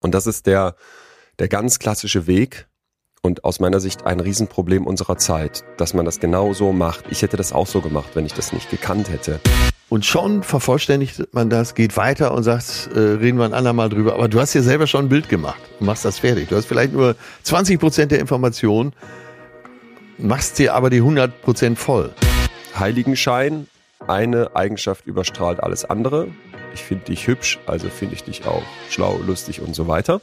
Und das ist der, der ganz klassische Weg und aus meiner Sicht ein Riesenproblem unserer Zeit, dass man das genau so macht. Ich hätte das auch so gemacht, wenn ich das nicht gekannt hätte. Und schon vervollständigt man das, geht weiter und sagt, äh, reden wir ein andermal drüber. Aber du hast dir selber schon ein Bild gemacht und machst das fertig. Du hast vielleicht nur 20 Prozent der Informationen, machst dir aber die 100 Prozent voll. Heiligenschein, eine Eigenschaft überstrahlt alles andere. Ich finde dich hübsch, also finde ich dich auch schlau, lustig und so weiter.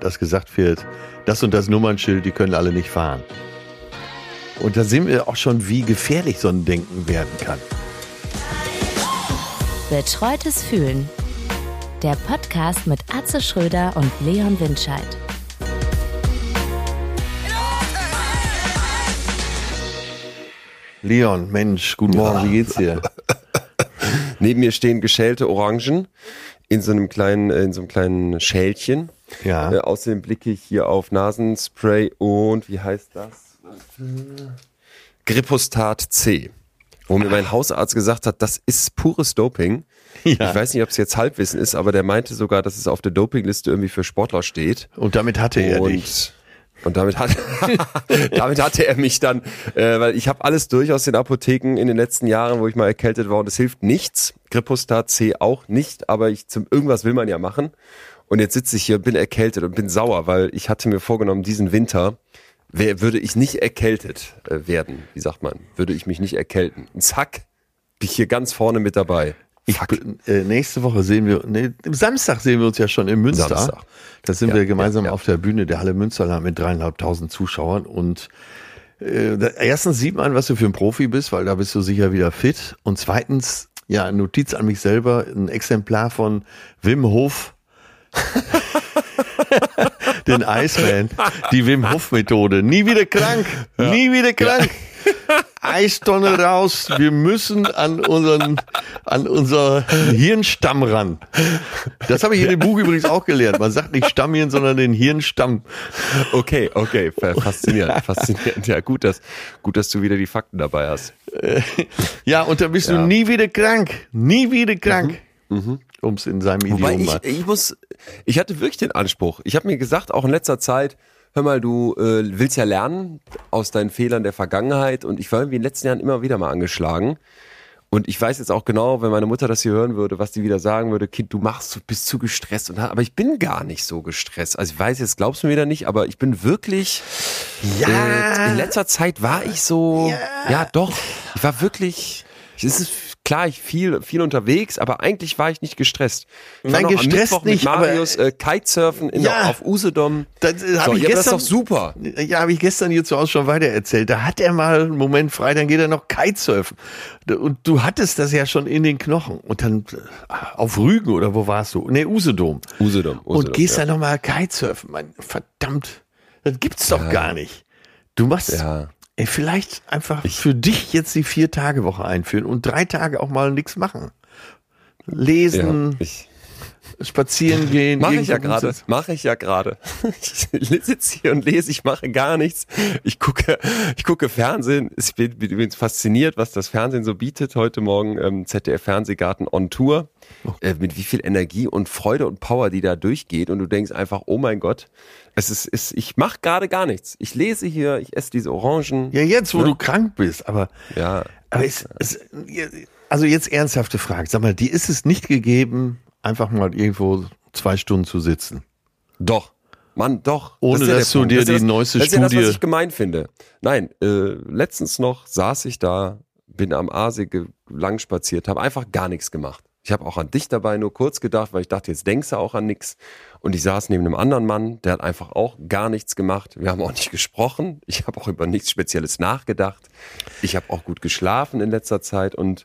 Dass gesagt wird, das und das Nummernschild, die können alle nicht fahren. Und da sehen wir auch schon, wie gefährlich so ein Denken werden kann. Betreutes Fühlen. Der Podcast mit Atze Schröder und Leon Windscheid. Leon, Mensch, guten Morgen, wie geht's dir? Neben mir stehen geschälte Orangen in so einem kleinen, in so einem kleinen Schälchen. Ja. Äh, außerdem blicke ich hier auf Nasenspray und wie heißt das? Gripostat C. Wo mir mein Hausarzt gesagt hat, das ist pures Doping. Ja. Ich weiß nicht, ob es jetzt Halbwissen ist, aber der meinte sogar, dass es auf der Dopingliste irgendwie für Sportler steht. Und damit hatte er und, dich. Und damit, hat, damit hatte er mich dann, äh, weil ich habe alles durch aus den Apotheken in den letzten Jahren, wo ich mal erkältet war und es hilft nichts. Gripostat C auch nicht, aber ich zum irgendwas will man ja machen. Und jetzt sitze ich hier, bin erkältet und bin sauer, weil ich hatte mir vorgenommen, diesen Winter wer, würde ich nicht erkältet äh, werden, wie sagt man, würde ich mich nicht erkälten. Zack, bin ich hier ganz vorne mit dabei. Ich, äh, nächste Woche sehen wir, nee, am Samstag sehen wir uns ja schon in Münster. Samstag. Da sind Ja, wir gemeinsam ja, ja. auf der Bühne der Halle Münsterland mit dreieinhalbtausend Zuschauern und äh, da- erstens sieht man, was du für ein Profi bist, weil da bist du sicher wieder fit. Und zweitens, ja, Notiz an mich selber, ein Exemplar von Wim Hof. Den Iceman, die Wim Hof Methode. Nie wieder krank, nie wieder krank. Eistonne raus. Wir müssen an unseren, an unser Hirnstamm ran. Das habe ich in dem Buch übrigens auch gelernt. Man sagt nicht Stammhirn, sondern den Hirnstamm. Okay, okay, fa- faszinierend, faszinierend. Ja, gut, dass, gut, dass du wieder die Fakten dabei hast. Ja, und da bist Ja. du nie wieder krank. Nie wieder krank. Um es in seinem Wobei Idiom ich, mal. ich muss, ich hatte wirklich den Anspruch. Ich habe mir gesagt, auch in letzter Zeit, hör mal, du äh, willst ja lernen aus deinen Fehlern der Vergangenheit und ich war irgendwie in den letzten Jahren immer wieder mal angeschlagen. Und ich weiß jetzt auch genau, wenn meine Mutter das hier hören würde, was die wieder sagen würde, Kind, du machst, du bist zu gestresst. Und, aber ich bin gar nicht so gestresst. Also ich weiß, jetzt glaubst du mir wieder nicht, aber ich bin wirklich, äh, in letzter Zeit war ich so, ja, doch, ich war wirklich, es ist klar, ich viel, viel unterwegs, aber eigentlich war ich nicht gestresst. Ich Nein, war noch am gestresst Mittwoch nicht, mit aber- Marius äh, Kitesurfen in Ja. der, auf Usedom. Das, äh, So, ich ja, aber das ist gestern, doch super. Ja, habe ich gestern hier zu Hause schon weiter erzählt. Da hat er mal einen Moment frei, dann geht er noch Kitesurfen. Und du hattest das ja schon in den Knochen. Und dann äh, auf Rügen oder wo warst du? Nee, Usedom. Usedom. Und Usedom, gehst ja. dann nochmal Kitesurfen. Mein, verdammt, das gibt's doch gar nicht. Du machst, Ja. Ey, vielleicht einfach für dich jetzt die Vier-Tage-Woche einführen und drei Tage auch mal nichts machen. Ja, Lesen, ich, spazieren gehen. Mache ich ja gerade. Mache ich ja gerade. Ich sitze hier und lese, ich mache gar nichts. Ich gucke, ich gucke Fernsehen. Ich bin, bin fasziniert, was das Fernsehen so bietet. Heute Morgen ähm, ZDF Fernsehgarten on Tour. Äh, mit wie viel Energie und Freude und Power, die da durchgeht. Und du denkst einfach, oh mein Gott, es ist, ist ich mache gerade gar nichts. Ich lese hier, ich esse diese Orangen. Ja, jetzt, wo du krank bist, aber Ja. Aber es, es, also jetzt ernsthafte Frage. Sag mal, die ist es nicht gegeben, einfach mal irgendwo zwei Stunden zu sitzen. Doch. Mann, doch. Ohne, ja dass der du dir Das ja die das, neueste das ist ja das, was Studie- ich gemein finde. Nein, äh, letztens noch saß ich da, bin am Aasee lang spaziert, habe einfach gar nichts gemacht. Ich habe auch an dich dabei nur kurz gedacht, weil ich dachte, jetzt denkst du auch an nichts. Und ich saß neben einem anderen Mann, der hat einfach auch gar nichts gemacht. Wir haben auch nicht gesprochen. Ich habe auch über nichts Spezielles nachgedacht. Ich habe auch gut geschlafen in letzter Zeit und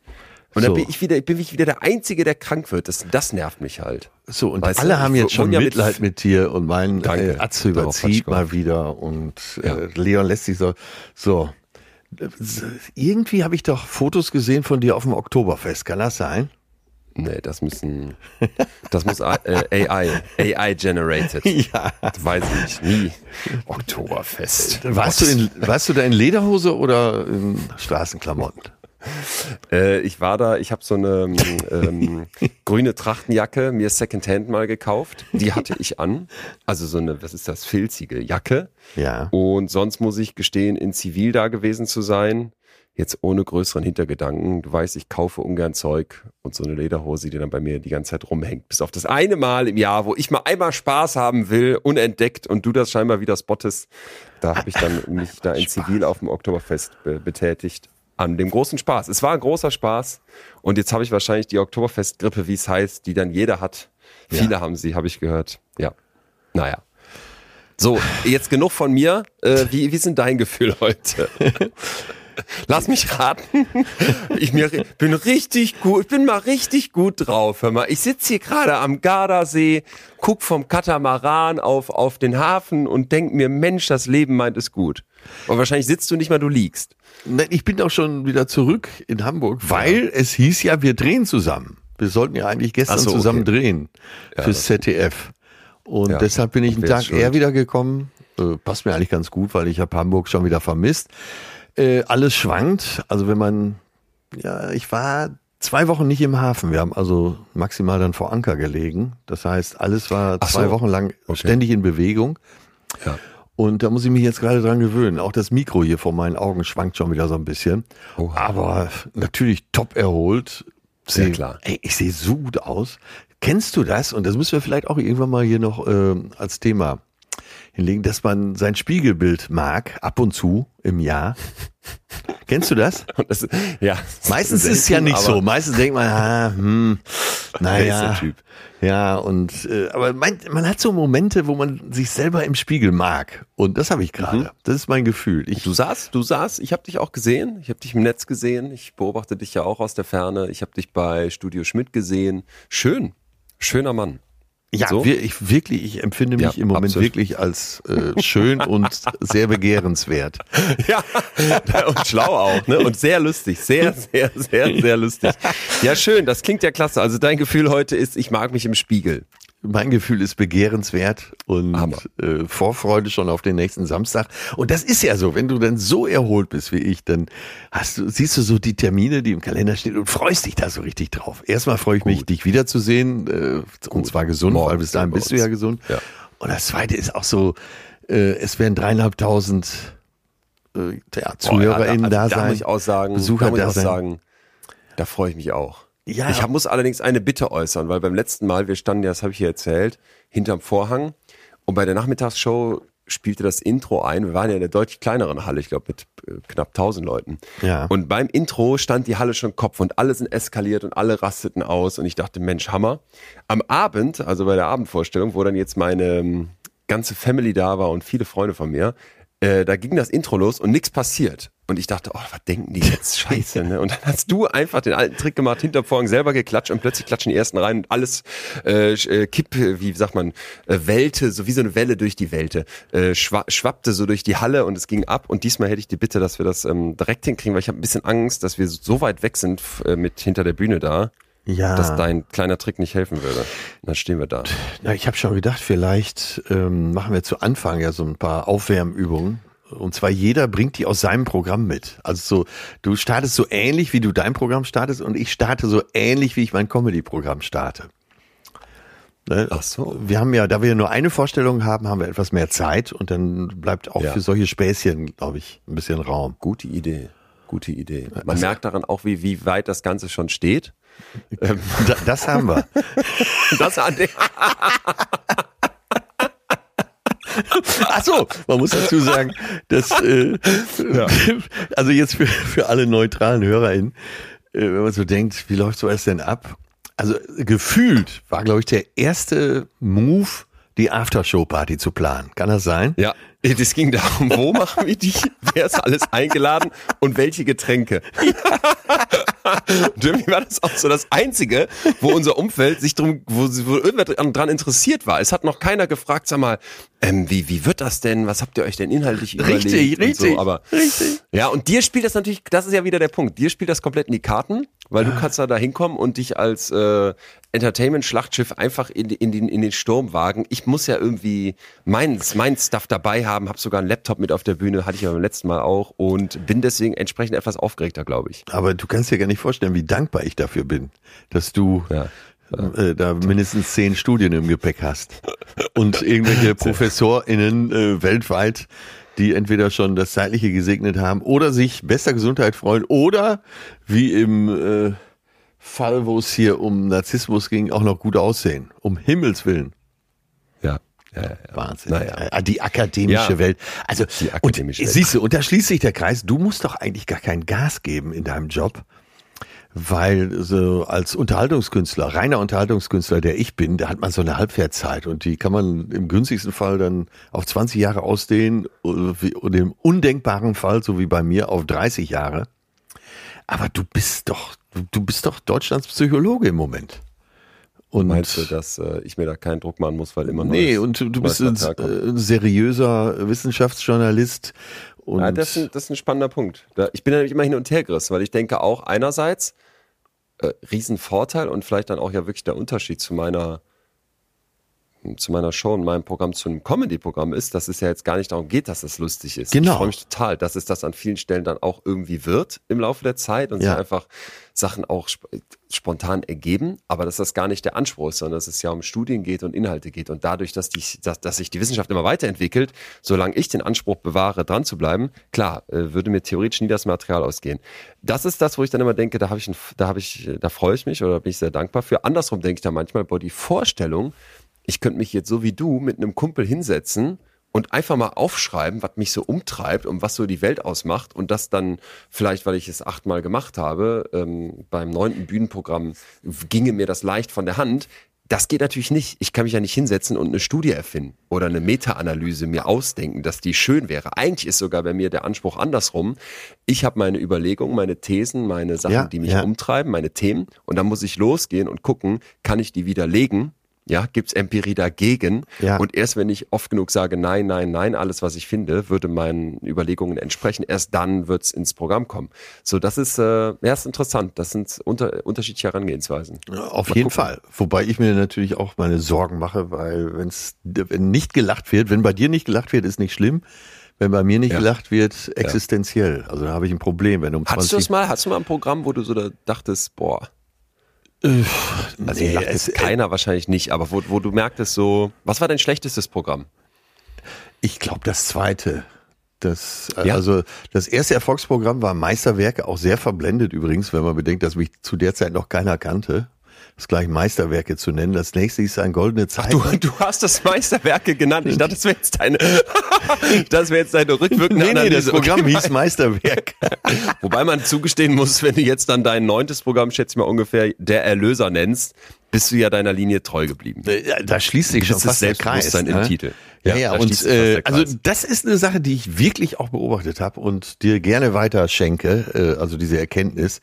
und So. dann bin ich wieder, bin ich wieder der Einzige, der krank wird. Das, das nervt mich halt. So, und Weißt du, alle haben ich jetzt schon ja mit- Mitleid mit dir und meinen Danke. äh, Atze überzieht mal wieder und Ja. äh, Leon lässt sich so, so. Irgendwie habe ich doch Fotos gesehen von dir auf dem Oktoberfest. Kann das sein? Nee, das müssen, das muss äh, AI, AI generated. Ja. Weiß ich nicht, nie. Oktoberfest. Warst du, in, warst du da in Lederhose oder in Straßenklamotten? Äh, ich war da, ich habe so eine ähm, grüne Trachtenjacke mir Secondhand mal gekauft. Die hatte ich an. Also so eine, was ist das, filzige Jacke. Ja. Und sonst muss ich gestehen, in Zivil da gewesen zu sein. Jetzt ohne größeren Hintergedanken. Du weißt, ich kaufe ungern Zeug und so eine Lederhose, die dann bei mir die ganze Zeit rumhängt. Bis auf das eine Mal im Jahr, wo ich mal einmal Spaß haben will, unentdeckt und du das scheinbar wieder spottest. Da habe ich dann mich da in Zivil auf dem Oktoberfest be betätigt. An dem großen Spaß. Es war ein großer Spaß. Und jetzt habe ich wahrscheinlich die Oktoberfestgrippe, wie es heißt, die dann jeder hat. Viele Ja. haben sie, habe ich gehört. Ja. Naja. So, jetzt genug von mir. Äh, wie, wie sind dein Gefühl heute? Lass mich raten. Ich mir, bin richtig gut, ich bin mal richtig gut drauf. Hör mal, ich sitze hier gerade am Gardasee, guck vom Katamaran auf, auf den Hafen und denk mir, Mensch, das Leben meint es gut. Und wahrscheinlich sitzt du nicht mal, du liegst. Nein, ich bin auch schon wieder zurück in Hamburg, weil es hieß ja, wir drehen zusammen. Wir sollten ja eigentlich gestern so, zusammen okay. drehen Ja, fürs ZDF. Und Ja, deshalb bin ich einen Tag eher wieder gekommen. Äh, passt mir eigentlich ganz gut, weil ich habe Hamburg schon wieder vermisst. Äh, alles schwankt. Also wenn man, ja, ich war zwei Wochen nicht im Hafen. Wir haben also maximal dann vor Anker gelegen. Das heißt, alles war Ach zwei so. Wochen lang Okay. ständig in Bewegung. Ja. Und da muss ich mich jetzt gerade dran gewöhnen. Auch das Mikro hier vor meinen Augen schwankt schon wieder so ein bisschen. Oha. Aber natürlich top erholt. Sehr Seh- klar. Ey, ich sehe so gut aus. Kennst du das? Und das müssen wir vielleicht auch irgendwann mal hier noch ähm, als Thema hinlegen, dass man sein Spiegelbild mag, ab und zu im Jahr. Kennst du das? Das, ja. Meistens ist es ja nicht so. Meistens denkt man, ah, hm, naja. Ja, und äh, aber man, man hat so Momente, wo man sich selber im Spiegel mag. Und das habe ich gerade. Mhm. Das ist mein Gefühl. Ich, Du saßt, du saßt, ich habe dich auch gesehen, ich habe dich im Netz gesehen, ich beobachte dich ja auch aus der Ferne, ich habe dich bei Studio Schmidt gesehen. Schön, schöner Mann. Ja, so? wir, ich wirklich, ich empfinde mich Ja, im Moment absolut. wirklich als äh, schön und sehr begehrenswert. Ja, und schlau auch, ne? Und sehr lustig, sehr, sehr, sehr, sehr lustig. Ja, schön, das klingt ja klasse. Also dein Gefühl heute ist, ich mag mich im Spiegel. Mein Gefühl ist begehrenswert und äh, Vorfreude schon auf den nächsten Samstag. Und das ist ja so, wenn du dann so erholt bist wie ich, dann hast du, siehst du so die Termine, die im Kalender stehen und freust dich da so richtig drauf. Erstmal freue ich mich, dich wiederzusehen, äh, und zwar gesund, Morgen weil bis dahin bist du ja gesund. Ja. Und das zweite ist auch so, äh, es werden dreieinhalbtausend äh, ja, ZuhörerInnen Boah, da, also, da sein. muss ich auch sagen, Besucher da muss ich da auch sein. sagen, da freue ich mich auch. Ja. Ich hab, muss allerdings eine Bitte äußern, weil beim letzten Mal, wir standen ja, das habe ich hier erzählt, hinterm Vorhang und bei der Nachmittagsshow spielte das Intro ein. Wir waren ja in einer deutlich kleineren Halle, ich glaube mit äh, knapp 1000 Leuten. Ja. Und beim Intro stand die Halle schon Kopf und alle sind eskaliert und alle rasteten aus und ich dachte, Mensch, Hammer. Am Abend, also bei der Abendvorstellung, wo dann jetzt meine ähm, ganze Family da war und viele Freunde von mir, äh, da ging das Intro los und nichts passiert. Und ich dachte, oh, was denken die jetzt? Scheiße, ne? Und dann hast du einfach den alten Trick gemacht, hinter Vorhang selber geklatscht und plötzlich klatschen die ersten rein und alles äh, äh, kipp, wie sagt man, äh, wellte, so wie so eine Welle durch die Welte, äh, schwa schwappte so durch die Halle und es ging ab. Und diesmal hätte ich die Bitte, dass wir das ähm, direkt hinkriegen, weil ich habe ein bisschen Angst, dass wir so weit weg sind äh, mit hinter der Bühne da, ja. dass dein kleiner Trick nicht helfen würde. Und dann stehen wir da. Na, ich habe schon gedacht, vielleicht ähm, machen wir zu Anfang ja so ein paar Aufwärmübungen. Und zwar jeder bringt die aus seinem Programm mit. Also so, du startest so ähnlich, wie du dein Programm startest, und ich starte so ähnlich, wie ich mein Comedy-Programm starte. Ne? Ach so. Wir haben ja, da wir nur eine Vorstellung haben, haben wir etwas mehr Zeit und dann bleibt auch Ja. für solche Späßchen, glaube ich, ein bisschen Raum. Gute Idee. Gute Idee. Man merkt daran auch, wie, wie weit das Ganze schon steht. Da, das haben wir. Das an der Ach so, man muss dazu sagen, dass äh, also jetzt für, für alle neutralen HörerInnen, äh, wenn man so denkt, wie läuft sowas denn ab? Also gefühlt war, glaube ich, der erste Move, die Aftershow-Party zu planen. Kann das sein? Ja, das ging darum, wo machen wir die, wer ist alles eingeladen und welche Getränke. Und irgendwie war das auch so das Einzige, wo unser Umfeld sich drum, wo, wo irgendwer dran interessiert war. Es hat noch keiner gefragt, sag mal, ähm, wie, wie wird das denn? Was habt ihr euch denn inhaltlich Richtig, überlegt? und richtig, So, aber, richtig. Ja, und dir spielt das natürlich, das ist ja wieder der Punkt, dir spielt das komplett in die Karten Weil du kannst da hinkommen und dich als äh, Entertainment-Schlachtschiff einfach in, in, den, in den Sturm wagen. Ich muss ja irgendwie mein, mein Stuff dabei haben, habe sogar einen Laptop mit auf der Bühne, hatte ich ja beim letzten Mal auch und bin deswegen entsprechend etwas aufgeregter, glaube ich. Aber du kannst dir gar nicht vorstellen, wie dankbar ich dafür bin, dass du Ja. äh, da mindestens zehn Studien im Gepäck hast und irgendwelche ProfessorInnen äh, weltweit, die entweder schon das Zeitliche gesegnet haben oder sich bester Gesundheit freuen oder wie im äh, Fall, wo es hier um Narzissmus ging, auch noch gut aussehen. Um Himmels Willen. Ja. ja, ja, ja. Wahnsinn. Naja. Äh, Die akademische. Welt. Also, Die akademische und Welt. siehst du, und da schließt sich der Kreis. Du musst doch eigentlich gar kein Gas geben in deinem Job, weil so als Unterhaltungskünstler, reiner Unterhaltungskünstler, der ich bin, da hat man so eine Halbwertszeit und die kann man im günstigsten Fall dann auf 20 Jahre ausdehnen und im undenkbaren Fall, so wie bei mir, auf 30 Jahre. Aber du bist doch, du- bist doch Deutschlands Psychologe im Moment. Und Meinst du, dass äh, ich mir da keinen Druck machen muss, weil immer noch Nee, und du, du bist ein äh, seriöser Wissenschaftsjournalist. Und Ja, das, ist ein, das ist ein spannender Punkt. Da, ich bin nämlich immer hin und her gerissen, weil ich denke auch einerseits äh, Riesenvorteil und vielleicht dann auch ja wirklich der Unterschied zu meiner zu meiner Show und meinem Programm zu einem Comedy-Programm ist, dass es ja jetzt gar nicht darum geht, dass es lustig ist. Genau. Ich freue mich total, dass es das an vielen Stellen dann auch irgendwie wird im Laufe der Zeit und Ja. sich einfach Sachen auch sp spontan ergeben, aber dass das gar nicht der Anspruch ist, sondern dass es ja um Studien geht und Inhalte geht und dadurch, dass, die, dass, dass sich die Wissenschaft immer weiterentwickelt, solange ich den Anspruch bewahre, dran zu bleiben, klar, äh, würde mir theoretisch nie das Material ausgehen. Das ist das, wo ich dann immer denke, da habe ich, ein, da habe ich, da freue ich mich oder bin ich sehr dankbar für. Andersrum denke ich da manchmal, boah, die Vorstellung, ich könnte mich jetzt so wie du mit einem Kumpel hinsetzen und einfach mal aufschreiben, was mich so umtreibt und was so die Welt ausmacht und das dann vielleicht, weil ich es achtmal gemacht habe, ähm, beim neunten Bühnenprogramm ginge mir das leicht von der Hand. Das geht natürlich nicht. Ich kann mich ja nicht hinsetzen und eine Studie erfinden oder eine Meta-Analyse mir ausdenken, dass die schön wäre. Eigentlich ist sogar bei mir der Anspruch andersrum. Ich habe meine Überlegungen, meine Thesen, meine Sachen, Ja, die mich ja. umtreiben, meine Themen und dann muss ich losgehen und gucken, kann ich die widerlegen ja, gibt's Empirie dagegen? Ja. Und erst wenn ich oft genug sage, nein, nein, nein, alles, was ich finde, würde meinen Überlegungen entsprechen, erst dann wird's ins Programm kommen. So, das ist, äh, ja, ist interessant. Das sind unter, unterschiedliche Herangehensweisen. auf Mal jeden gucken. Fall. Wobei ich mir natürlich auch meine Sorgen mache, weil wenn's, wenn nicht gelacht wird, wenn bei dir nicht gelacht wird, ist nicht schlimm. Wenn bei mir nicht Ja. gelacht wird, existenziell. Also da habe ich ein Problem, wenn um 20 Hattest du das mal, hattest du mal ein Programm, wo du so da dachtest, boah, also Nee, lacht es- keiner wahrscheinlich nicht, aber wo, wo du merktest so, was war dein schlechtestes Programm? Ich glaube, das zweite. Das, äh, Ja. also das erste Erfolgsprogramm war Meisterwerke, auch sehr verblendet übrigens, wenn man bedenkt, dass mich zu der Zeit noch keiner kannte. Das gleich Meisterwerke zu nennen. Das nächste ist ein goldene Zeit. Du, du hast das Meisterwerke genannt. Ich dachte, das wäre jetzt deine, das wäre jetzt deine rückwirkende nee, nee, das Analyse. Programm Okay. hieß Meisterwerk. Wobei man zugestehen muss, wenn du jetzt dann dein neuntes Programm, schätze ich mal ungefähr, der Erlöser nennst, bist du ja deiner Linie treu geblieben. Ja, da schließt sich schon fast der Kreis. Selbstbewusstsein im Titel. Ja, Ja, ja, da und äh, also das ist eine Sache, die ich wirklich auch beobachtet habe und dir gerne weiter schenke, äh, also diese Erkenntnis,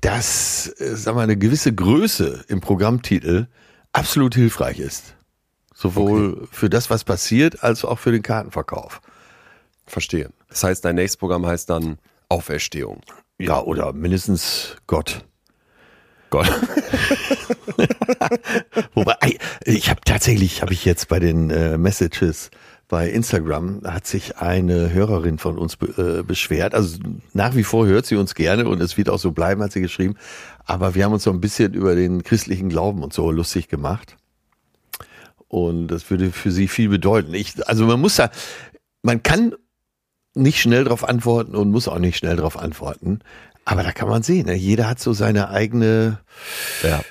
dass, äh, sag mal, eine gewisse Größe im Programmtitel absolut hilfreich ist. Sowohl für das, was passiert, als auch für den Kartenverkauf. Verstehe. Das heißt, dein nächstes Programm heißt dann Auferstehung. Ja, oder mindestens Gott. Gott. Wobei, ei, ich habe tatsächlich, habe ich jetzt bei den äh, Messages bei Instagram, hat sich eine Hörerin von uns be äh, beschwert. Also nach wie vor hört sie uns gerne und es wird auch so bleiben, hat sie geschrieben. Aber wir haben uns so ein bisschen über den christlichen Glauben und so lustig gemacht. Und das würde für sie viel bedeuten. Ich, also man muss da, man kann nicht schnell darauf antworten und muss auch nicht schnell darauf antworten. Aber da kann man sehen, ne? jeder hat so seine eigene, Ja.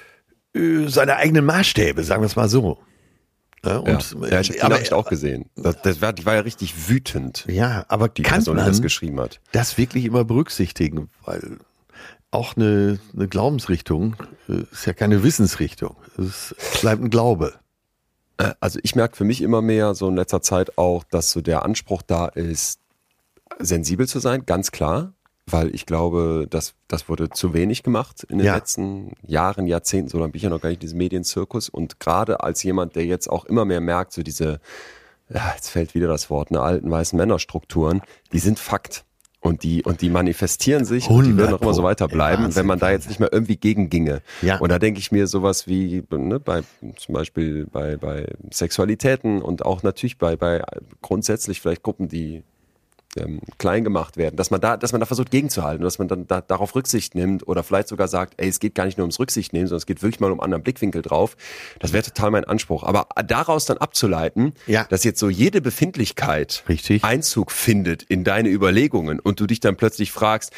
äh, seine eigenen Maßstäbe, sagen wir es mal so. Ja, Ja, und, ja ich habe Nachricht auch gesehen. Das, das war, die war ja richtig wütend, ja, aber die kann Person, die man das geschrieben hat. das wirklich immer berücksichtigen? Weil auch eine, eine Glaubensrichtung äh, ist ja keine Wissensrichtung. Es bleibt ein Glaube. Äh, Also ich merke für mich immer mehr so in letzter Zeit auch, dass so der Anspruch da ist, sensibel zu sein, ganz klar, weil ich glaube, das, das wurde zu wenig gemacht in den Ja. letzten Jahren, Jahrzehnten, so lange bin ich ja noch gar nicht in diesem Medienzirkus und gerade als jemand, der jetzt auch immer mehr merkt, so diese, ja, jetzt fällt wieder das Wort, ne, alten weißen Männerstrukturen, die sind Fakt. Und die, und die manifestieren sich und die werden auch immer so weiterbleiben, Wahnsinn, wenn man da jetzt nicht mehr irgendwie gegen ginge. Ja. Und da denke ich mir sowas wie, ne, bei, zum Beispiel bei, bei Sexualitäten und auch natürlich bei, bei grundsätzlich vielleicht Gruppen, die ähm, klein gemacht werden, dass man da, dass man da versucht gegenzuhalten, dass man dann da, darauf Rücksicht nimmt oder vielleicht sogar sagt, ey, es geht gar nicht nur ums Rücksicht nehmen, sondern es geht wirklich mal um einen anderen Blickwinkel drauf. Das wäre total mein Anspruch. Aber daraus dann abzuleiten, ja. dass jetzt so jede Befindlichkeit Richtig. Einzug findet in deine Überlegungen und du dich dann plötzlich fragst,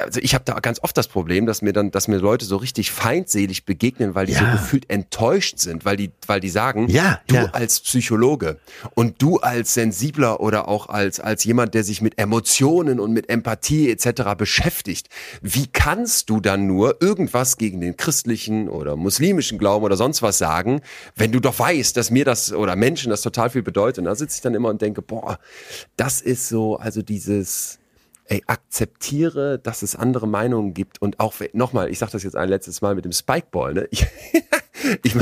also ich habe da ganz oft das Problem, dass mir dann, dass mir Leute so richtig feindselig begegnen, weil die ja. so gefühlt enttäuscht sind, weil die, weil die sagen, ja, du als Psychologe und du als sensibler oder auch als als jemand, der sich sich mit Emotionen und mit Empathie etc. beschäftigt, wie kannst du dann nur irgendwas gegen den christlichen oder muslimischen Glauben oder sonst was sagen, wenn du doch weißt, dass mir das oder Menschen das total viel bedeutet? Und da sitze ich dann immer und denke, boah, das ist so, also dieses, ey, akzeptiere, dass es andere Meinungen gibt und auch, nochmal, ich sage das jetzt ein letztes Mal mit dem Spikeball, ne? Ich,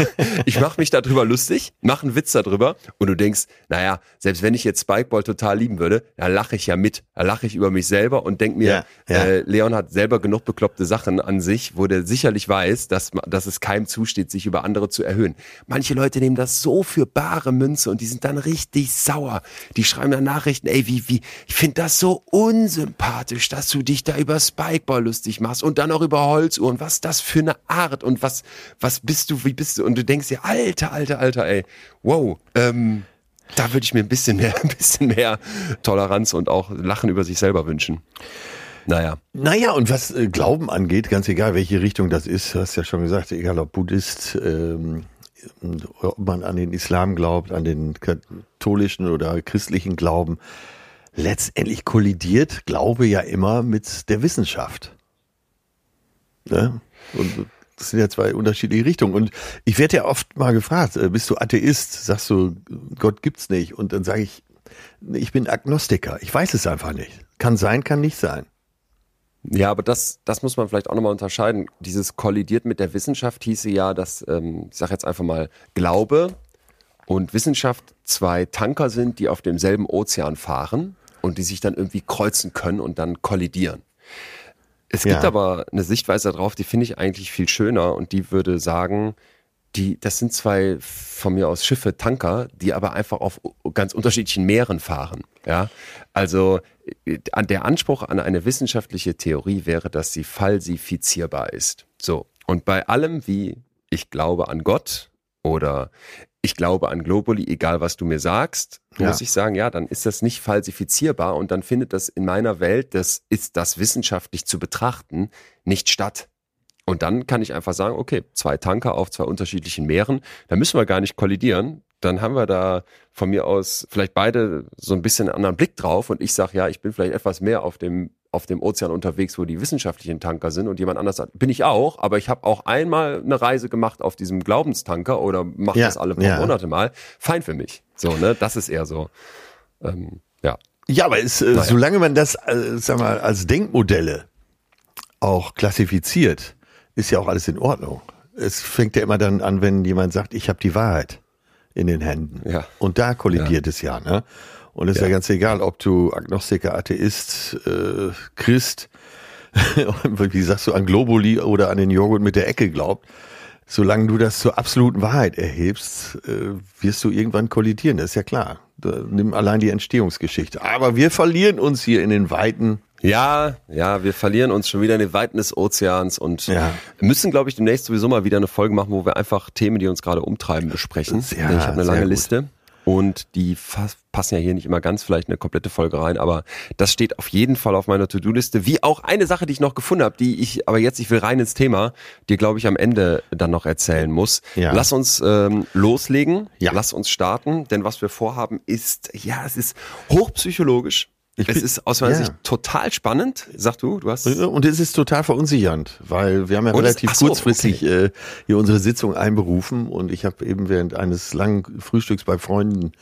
ich, mache mich darüber lustig, mache einen Witz darüber und du denkst, naja, selbst wenn ich jetzt Spikeball total lieben würde, dann lache ich ja mit, da lache ich über mich selber und denk mir, ja, ja. Äh, Leon hat selber genug bekloppte Sachen an sich, wo der sicherlich weiß, dass, dass es keinem zusteht, sich über andere zu erhöhen. Manche Leute nehmen das so für bare Münze und die sind dann richtig sauer. Die schreiben dann Nachrichten, ey, wie, wie, ich finde das so unsympathisch, dass du dich da über Spikeball lustig machst und dann auch über Holzuhren. Was ist das für eine Art und was, was bist du, wie bist du? Und du denkst dir, alter, alter, alter, ey, wow, ähm, da würde ich mir ein bisschen mehr, ein bisschen mehr Toleranz und auch Lachen über sich selber wünschen. Naja. Naja, und was äh, Glauben angeht, ganz egal, welche Richtung das ist, hast ja schon gesagt, egal ob Buddhist, ähm, ob man an den Islam glaubt, an den katholischen oder christlichen Glauben, letztendlich kollidiert Glaube ja immer mit der Wissenschaft. Ne? Und das sind ja zwei unterschiedliche Richtungen. Und ich werde ja oft mal gefragt, äh, bist du Atheist? Sagst du, Gott gibt's nicht? Und dann sage ich, ich bin Agnostiker. Ich weiß es einfach nicht. Kann sein, kann nicht sein. Ja, aber das, das muss man vielleicht auch nochmal unterscheiden. Dieses kollidiert mit der Wissenschaft hieße ja, dass, ähm, ich sage jetzt einfach mal, Glaube und Wissenschaft zwei Tanker sind, die auf demselben Ozean fahren und die sich dann irgendwie kreuzen können und dann kollidieren. Es gibt ja. aber eine Sichtweise darauf, die finde ich eigentlich viel schöner und die würde sagen, die, das sind zwei von mir aus Schiffe, Tanker, die aber einfach auf ganz unterschiedlichen Meeren fahren. Ja, also äh, der Anspruch an eine wissenschaftliche Theorie wäre, dass sie falsifizierbar ist. So. Und bei allem wie ich glaube an Gott oder ich glaube an Globuli, egal was du mir sagst, ja. muss ich sagen, ja, dann ist das nicht falsifizierbar und dann findet das in meiner Welt, das ist das wissenschaftlich zu betrachten, nicht statt. Und dann kann ich einfach sagen, okay, zwei Tanker auf zwei unterschiedlichen Meeren, da müssen wir gar nicht kollidieren. Dann haben wir da von mir aus vielleicht beide so ein bisschen einen anderen Blick drauf und ich sage, ja, ich bin vielleicht etwas mehr auf dem auf dem Ozean unterwegs, wo die wissenschaftlichen Tanker sind und jemand anders sagt, bin ich auch, aber ich habe auch einmal eine Reise gemacht auf diesem Glaubenstanker oder mache ja, das alle paar ja. Monate mal. Fein für mich. So, ne? Das ist eher so. Ähm, ja. Ja, aber es, äh, naja. solange man das, äh, sag mal, als Denkmodelle auch klassifiziert, ist ja auch alles in Ordnung. Es fängt ja immer dann an, wenn jemand sagt, ich habe die Wahrheit in den Händen. Ja. Und da kollidiert ja. es ja, ne? Und es ist ja. ja ganz egal, ob du Agnostiker, Atheist, äh, Christ, wie sagst du, an Globuli oder an den Joghurt mit der Ecke glaubt. Solange du das zur absoluten Wahrheit erhebst, äh, wirst du irgendwann kollidieren, das ist ja klar. Da, nimm allein die Entstehungsgeschichte. Aber wir verlieren uns hier in den Weiten ja, ja, wir verlieren uns schon wieder in den Weiten des Ozeans und ja. müssen, glaube ich, demnächst sowieso mal wieder eine Folge machen, wo wir einfach Themen, die uns gerade umtreiben, besprechen. Ja, ich habe eine lange Liste. Und die passen ja hier nicht immer ganz vielleicht eine komplette Folge rein, aber das steht auf jeden Fall auf meiner To-Do-Liste. Wie auch eine Sache, die ich noch gefunden habe, die ich, aber jetzt, ich will rein ins Thema, dir glaube ich am Ende dann noch erzählen muss. Ja. Lass uns ähm, loslegen, ja. lass uns starten, denn was wir vorhaben ist, ja, es ist hochpsychologisch. Ich es bin, ist aus meiner ja. Sicht total spannend. Sag du, du hast. Und es ist total verunsichernd, weil wir haben ja und relativ es, so, kurzfristig okay. äh, hier unsere Sitzung einberufen und ich habe eben während eines langen Frühstücks bei Freunden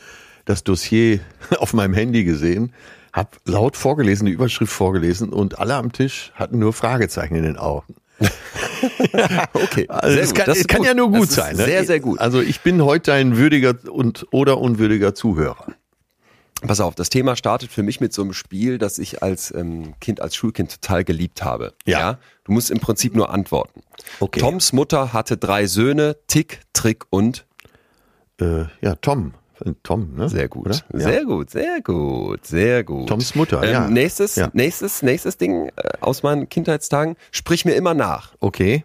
das Dossier auf meinem Handy gesehen, habe laut vorgelesen, die Überschrift vorgelesen und alle am Tisch hatten nur Fragezeichen in den Augen. okay. Also es kann, es kann ja nur gut sein. Ne? Sehr, sehr gut. Also ich bin heute ein würdiger und oder unwürdiger Zuhörer. Pass auf, das Thema startet für mich mit so einem Spiel, das ich als ähm, Kind, als Schulkind total geliebt habe. Ja. Du musst im Prinzip nur antworten. Okay. Toms Mutter hatte drei Söhne, Tick, Trick und Äh, ja, Tom. Tom, ne? sehr gut. Ja. Sehr gut, sehr gut, sehr gut. Toms Mutter, ähm, ja. Nächstes, Ja. nächstes, nächstes Ding äh, aus meinen Kindheitstagen. Sprich mir immer nach. Okay.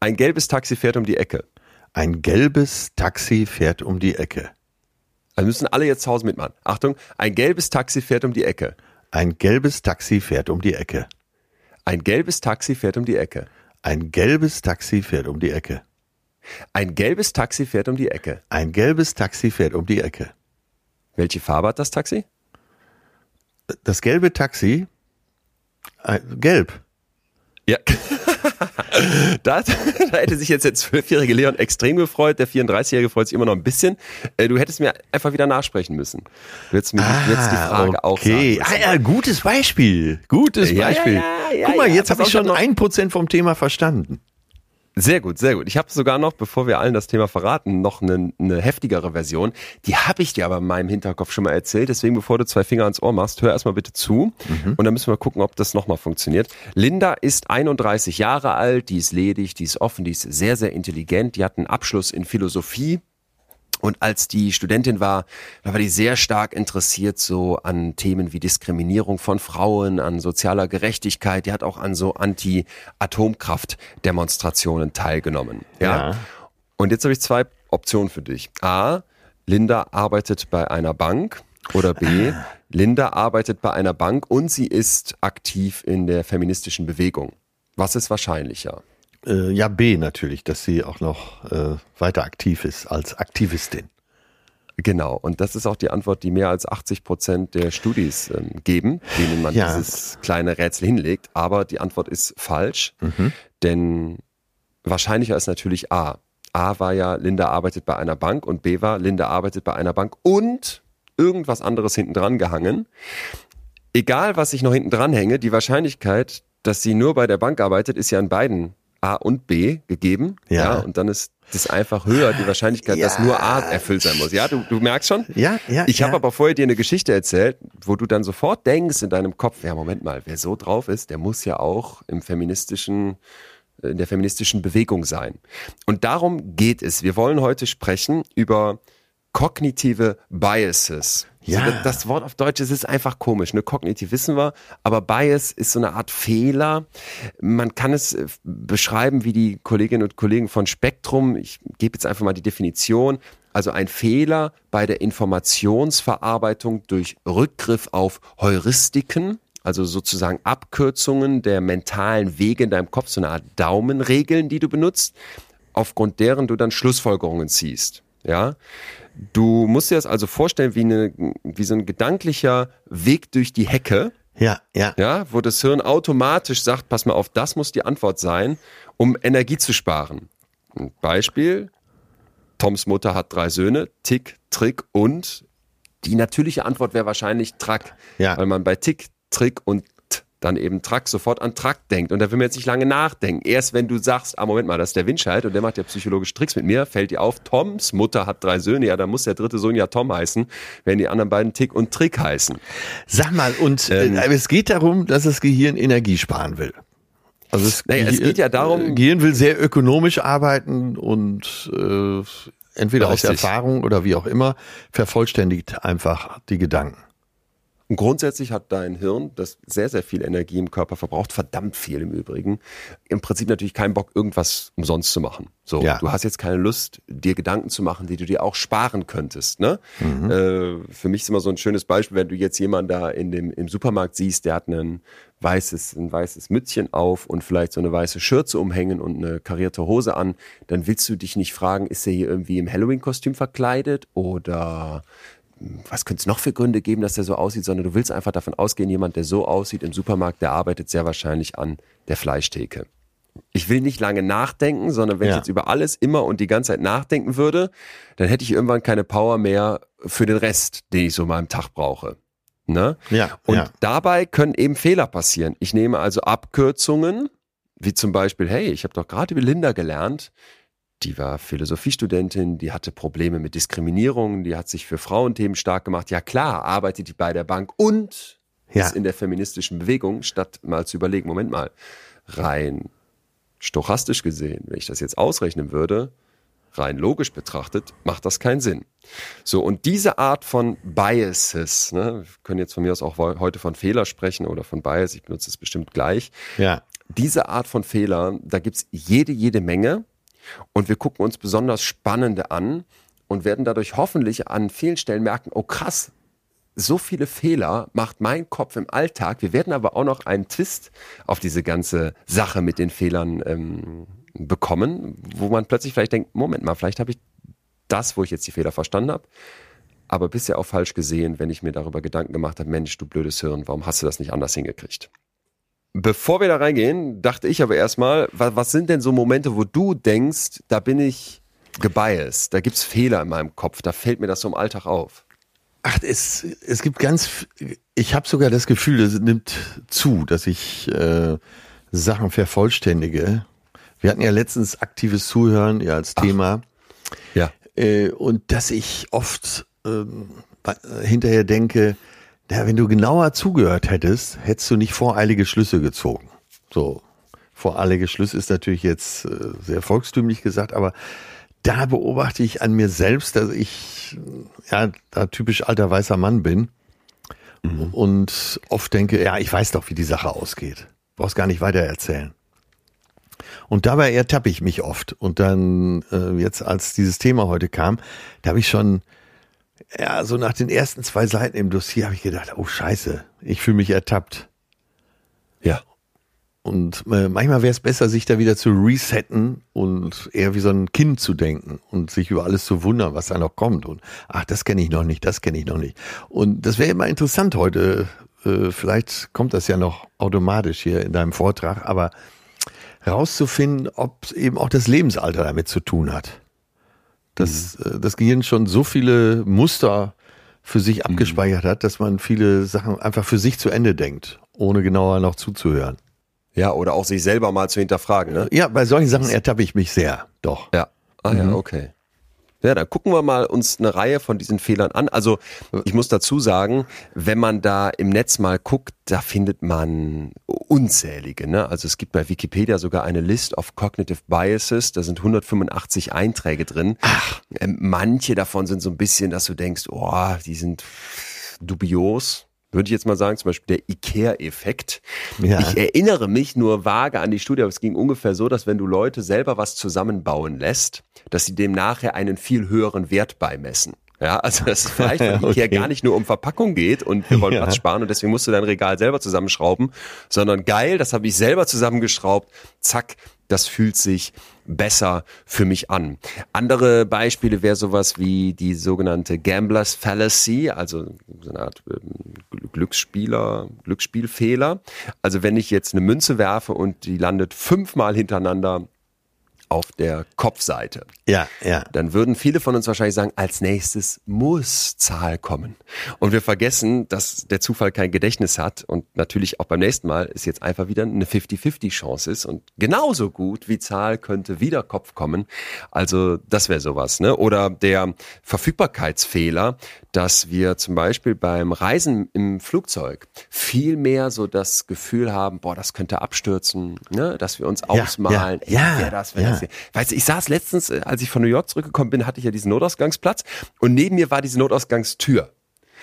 Ein gelbes Taxi fährt um die Ecke. Ein gelbes Taxi fährt um die Ecke. Also müssen alle jetzt zu Hause mitmachen. Achtung, ein gelbes Taxi fährt um die Ecke. Ein gelbes Taxi fährt um die Ecke. Ein gelbes Taxi fährt um die Ecke. Ein gelbes Taxi fährt um die Ecke. Ein gelbes Taxi fährt um die Ecke. Ein gelbes Taxi fährt um die Ecke. Welche Farbe hat das Taxi? Das gelbe Taxi, äh, gelb. Ja. da, da hätte sich jetzt der zwölfjährige Leon extrem gefreut, der 34-jährige freut sich immer noch ein bisschen. Äh, Du hättest mir einfach wieder nachsprechen müssen. Du hättest mir die- jetzt die Frage auch sagen okay. Ah, ja, gutes Beispiel. Gutes Beispiel. ja, ja, Guck mal, jetzt habe ich schon ein Prozent vom Thema verstanden. Sehr gut, sehr gut. Ich habe sogar noch, bevor wir allen das Thema verraten, noch eine, eine heftigere Version. Die habe ich dir aber in meinem Hinterkopf schon mal erzählt. Deswegen, bevor du zwei Finger ans Ohr machst, hör erstmal bitte zu. Und dann müssen wir gucken, ob das nochmal funktioniert. Linda ist 31 Jahre alt, die ist ledig, die ist offen, die ist sehr, sehr intelligent. Die hat einen Abschluss in Philosophie. Und als die Studentin war, da war die sehr stark interessiert so an Themen wie Diskriminierung von Frauen, an sozialer Gerechtigkeit. Die hat auch an so Anti-Atomkraft-Demonstrationen teilgenommen. Ja. Ja. Und jetzt habe ich zwei Optionen für dich. A, Linda arbeitet bei einer Bank. Oder B, Linda arbeitet bei einer Bank und sie ist aktiv in der feministischen Bewegung. Was ist wahrscheinlicher? Äh, ja, B natürlich, dass sie auch noch äh, weiter aktiv ist als Aktivistin. Genau, und das ist auch die Antwort, die mehr als 80 Prozent der Studis ähm, geben, denen man Ja. dieses kleine Rätsel hinlegt. Aber die Antwort ist falsch, Mhm. denn wahrscheinlicher ist natürlich A. A war ja, Linda arbeitet bei einer Bank und B war, Linda arbeitet bei einer Bank und irgendwas anderes hinten dran gehangen. Egal, was ich noch hinten dran hänge, die Wahrscheinlichkeit, dass sie nur bei der Bank arbeitet, ist ja in beiden A und B gegeben. Ja. und dann ist das einfach höher, die Wahrscheinlichkeit, dass Ja. nur A erfüllt sein muss. Ja, du, du merkst schon? Ja, ja. Ich ja. habe aber vorher dir eine Geschichte erzählt, wo du dann sofort denkst in deinem Kopf, ja, Moment mal, wer so drauf ist, der muss ja auch im feministischen, in der feministischen Bewegung sein. Und darum geht es. Wir wollen heute sprechen über kognitive Biases. Ja. So, das, Wort auf Deutsch, es ist einfach komisch. Ne? Kognitiv wissen wir, aber Bias ist so eine Art Fehler. Man kann es äh, beschreiben wie die Kolleginnen und Kollegen von Spektrum. Ich gebe jetzt einfach mal die Definition. Also ein Fehler bei der Informationsverarbeitung durch Rückgriff auf Heuristiken, also sozusagen Abkürzungen der mentalen Wege in deinem Kopf, so eine Art Daumenregeln, die du benutzt, aufgrund deren du dann Schlussfolgerungen ziehst. Ja, du musst dir das also vorstellen wie, eine, wie so ein gedanklicher Weg durch die Hecke, Ja, ja. ja, wo das Hirn automatisch sagt, pass mal auf, das muss die Antwort sein, um Energie zu sparen. Ein Beispiel, Toms Mutter hat drei Söhne, Tick, Trick und die natürliche Antwort wäre wahrscheinlich Track, Ja. weil man bei Tick, Trick und dann eben Track sofort an Track denkt und da will man jetzt nicht lange nachdenken. Erst wenn du sagst, ah Moment mal, das ist der Windscheid und der macht ja psychologische Tricks mit mir, fällt dir auf, Toms Mutter hat drei Söhne, ja, dann muss der dritte Sohn ja Tom heißen, wenn die anderen beiden Tick und Trick heißen. Sag mal, und Ähm. äh, es geht darum, dass das Gehirn Energie sparen will. Also es, Naja, es geht ja darum- äh, Gehirn will sehr ökonomisch arbeiten und äh, entweder aus Richtig. Erfahrung oder wie auch immer vervollständigt einfach die Gedanken. Und grundsätzlich hat dein Hirn, das sehr, sehr viel Energie im Körper verbraucht, verdammt viel im Übrigen, im Prinzip natürlich keinen Bock, irgendwas umsonst zu machen. So, Ja. du hast jetzt keine Lust, dir Gedanken zu machen, die du dir auch sparen könntest. Ne? Äh, für mich ist immer so ein schönes Beispiel, wenn du jetzt jemanden da in dem, im Supermarkt siehst, der hat einen weißes, ein weißes Mützchen auf und vielleicht so eine weiße Schürze umhängen und eine karierte Hose an, dann willst du dich nicht fragen, ist er hier irgendwie im Halloween-Kostüm verkleidet oder was könnte es noch für Gründe geben, dass der so aussieht, sondern du willst einfach davon ausgehen, jemand, der so aussieht im Supermarkt, der arbeitet sehr wahrscheinlich an der Fleischtheke. Ich will nicht lange nachdenken, sondern wenn ich Ja. jetzt über alles immer und die ganze Zeit nachdenken würde, dann hätte ich irgendwann keine Power mehr für den Rest, den ich so in meinem Tag brauche. Ne? Ja, Und ja. dabei können eben Fehler passieren. Ich nehme also Abkürzungen, wie zum Beispiel, hey, ich habe doch gerade über Linda gelernt, die war Philosophiestudentin, die hatte Probleme mit Diskriminierung, die hat sich für Frauenthemen stark gemacht. Ja klar, arbeitet die bei der Bank und Ja. ist in der feministischen Bewegung, statt mal zu überlegen, Moment mal, rein stochastisch gesehen, wenn ich das jetzt ausrechnen würde, rein logisch betrachtet, macht das keinen Sinn. So, und diese Art von Biases, ne, wir können jetzt von mir aus auch heute von Fehler sprechen oder von Bias, ich benutze es bestimmt gleich, Ja. diese Art von Fehler, da gibt's jede, jede Menge. Und wir gucken uns besonders spannende an und werden dadurch hoffentlich an vielen Stellen merken, oh krass, so viele Fehler macht mein Kopf im Alltag. Wir werden aber auch noch einen Twist auf diese ganze Sache mit den Fehlern ähm, bekommen, wo man plötzlich vielleicht denkt, Moment mal, vielleicht habe ich das, wo ich jetzt die Fehler verstanden habe, aber bisher auch falsch gesehen, wenn ich mir darüber Gedanken gemacht habe, Mensch, du blödes Hirn, warum hast du das nicht anders hingekriegt? Bevor wir da reingehen, dachte ich aber erstmal, was, was sind denn so Momente, wo du denkst, da bin ich gebiased, da gibt's Fehler in meinem Kopf, da fällt mir das so im Alltag auf. Ach, es, es gibt ganz, ich habe sogar das Gefühl, es nimmt zu, dass ich äh, Sachen vervollständige. Wir hatten ja letztens aktives Zuhören ja als Thema Ja. äh, und dass ich oft äh, hinterher denke, na, wenn du genauer zugehört hättest, hättest du nicht voreilige Schlüsse gezogen. So, voreilige Schlüsse ist natürlich jetzt äh, sehr volkstümlich gesagt, aber da beobachte ich an mir selbst, dass ich ja da typisch alter weißer Mann bin und oft denke, ja, ich weiß doch, wie die Sache ausgeht. Brauchst gar nicht weiter erzählen. Und dabei ertappe ich mich oft. Und dann, äh, jetzt als dieses Thema heute kam, da habe ich schon, ja, so nach den ersten zwei Seiten im Dossier habe ich gedacht, oh scheiße, ich fühle mich ertappt. Ja. Und äh, manchmal wäre es besser, sich da wieder zu resetten und eher wie so ein Kind zu denken und sich über alles zu wundern, was da noch kommt. Und ach, das kenne ich noch nicht, das kenne ich noch nicht. Und das wäre immer interessant heute. Äh, vielleicht kommt das ja noch automatisch hier in deinem Vortrag, aber rauszufinden, ob eben auch das Lebensalter damit zu tun hat. Dass äh, das Gehirn schon so viele Muster für sich abgespeichert hat, dass man viele Sachen einfach für sich zu Ende denkt, ohne genauer noch zuzuhören. Ja, oder auch sich selber mal zu hinterfragen, ne? Ja, bei solchen Sachen ertappe ich mich sehr, doch. Ja. Ah ja, okay. Ja, dann gucken wir mal uns eine Reihe von diesen Fehlern an. Also ich muss dazu sagen, wenn man da im Netz mal guckt, da findet man unzählige. Ne? Also es gibt bei Wikipedia sogar eine List of Cognitive Biases. Da sind 185 Einträge drin. Ach. Ähm, manche davon sind so ein bisschen, dass du denkst, oh, die sind dubios. Würde ich jetzt mal sagen, zum Beispiel der Ikea-Effekt. Ja. Ich erinnere mich nur vage an die Studie, aber es ging ungefähr so, dass wenn du Leute selber was zusammenbauen lässt, dass sie dem nachher einen viel höheren Wert beimessen. Ja, also dass es vielleicht Ikea Okay. gar nicht nur um Verpackung geht und wir wollen Ja. Platz sparen und deswegen musst du dein Regal selber zusammenschrauben, sondern geil, das habe ich selber zusammengeschraubt, zack, das fühlt sich besser für mich an. Andere Beispiele wäre sowas wie die sogenannte Gamblers Fallacy, also so eine Art ähm, Gl- Glücksspieler, Glücksspielfehler. Also wenn ich jetzt eine Münze werfe und die landet fünfmal hintereinander auf der Kopfseite, Ja, ja. dann würden viele von uns wahrscheinlich sagen, als nächstes muss Zahl kommen. Und wir vergessen, dass der Zufall kein Gedächtnis hat und natürlich auch beim nächsten Mal ist jetzt einfach wieder eine 50-50 Chance ist und genauso gut wie Zahl könnte wieder Kopf kommen. Also das wäre sowas, ne? Oder der Verfügbarkeitsfehler, dass wir zum Beispiel beim Reisen im Flugzeug viel mehr so das Gefühl haben, boah, das könnte abstürzen, ne? Dass wir uns ausmalen, ja, ja, ey, wär das, wär ja. Das hier. Weißt du, ich saß letztens, äh, als ich von New York zurückgekommen bin, hatte ich ja diesen Notausgangsplatz und neben mir war diese Notausgangstür.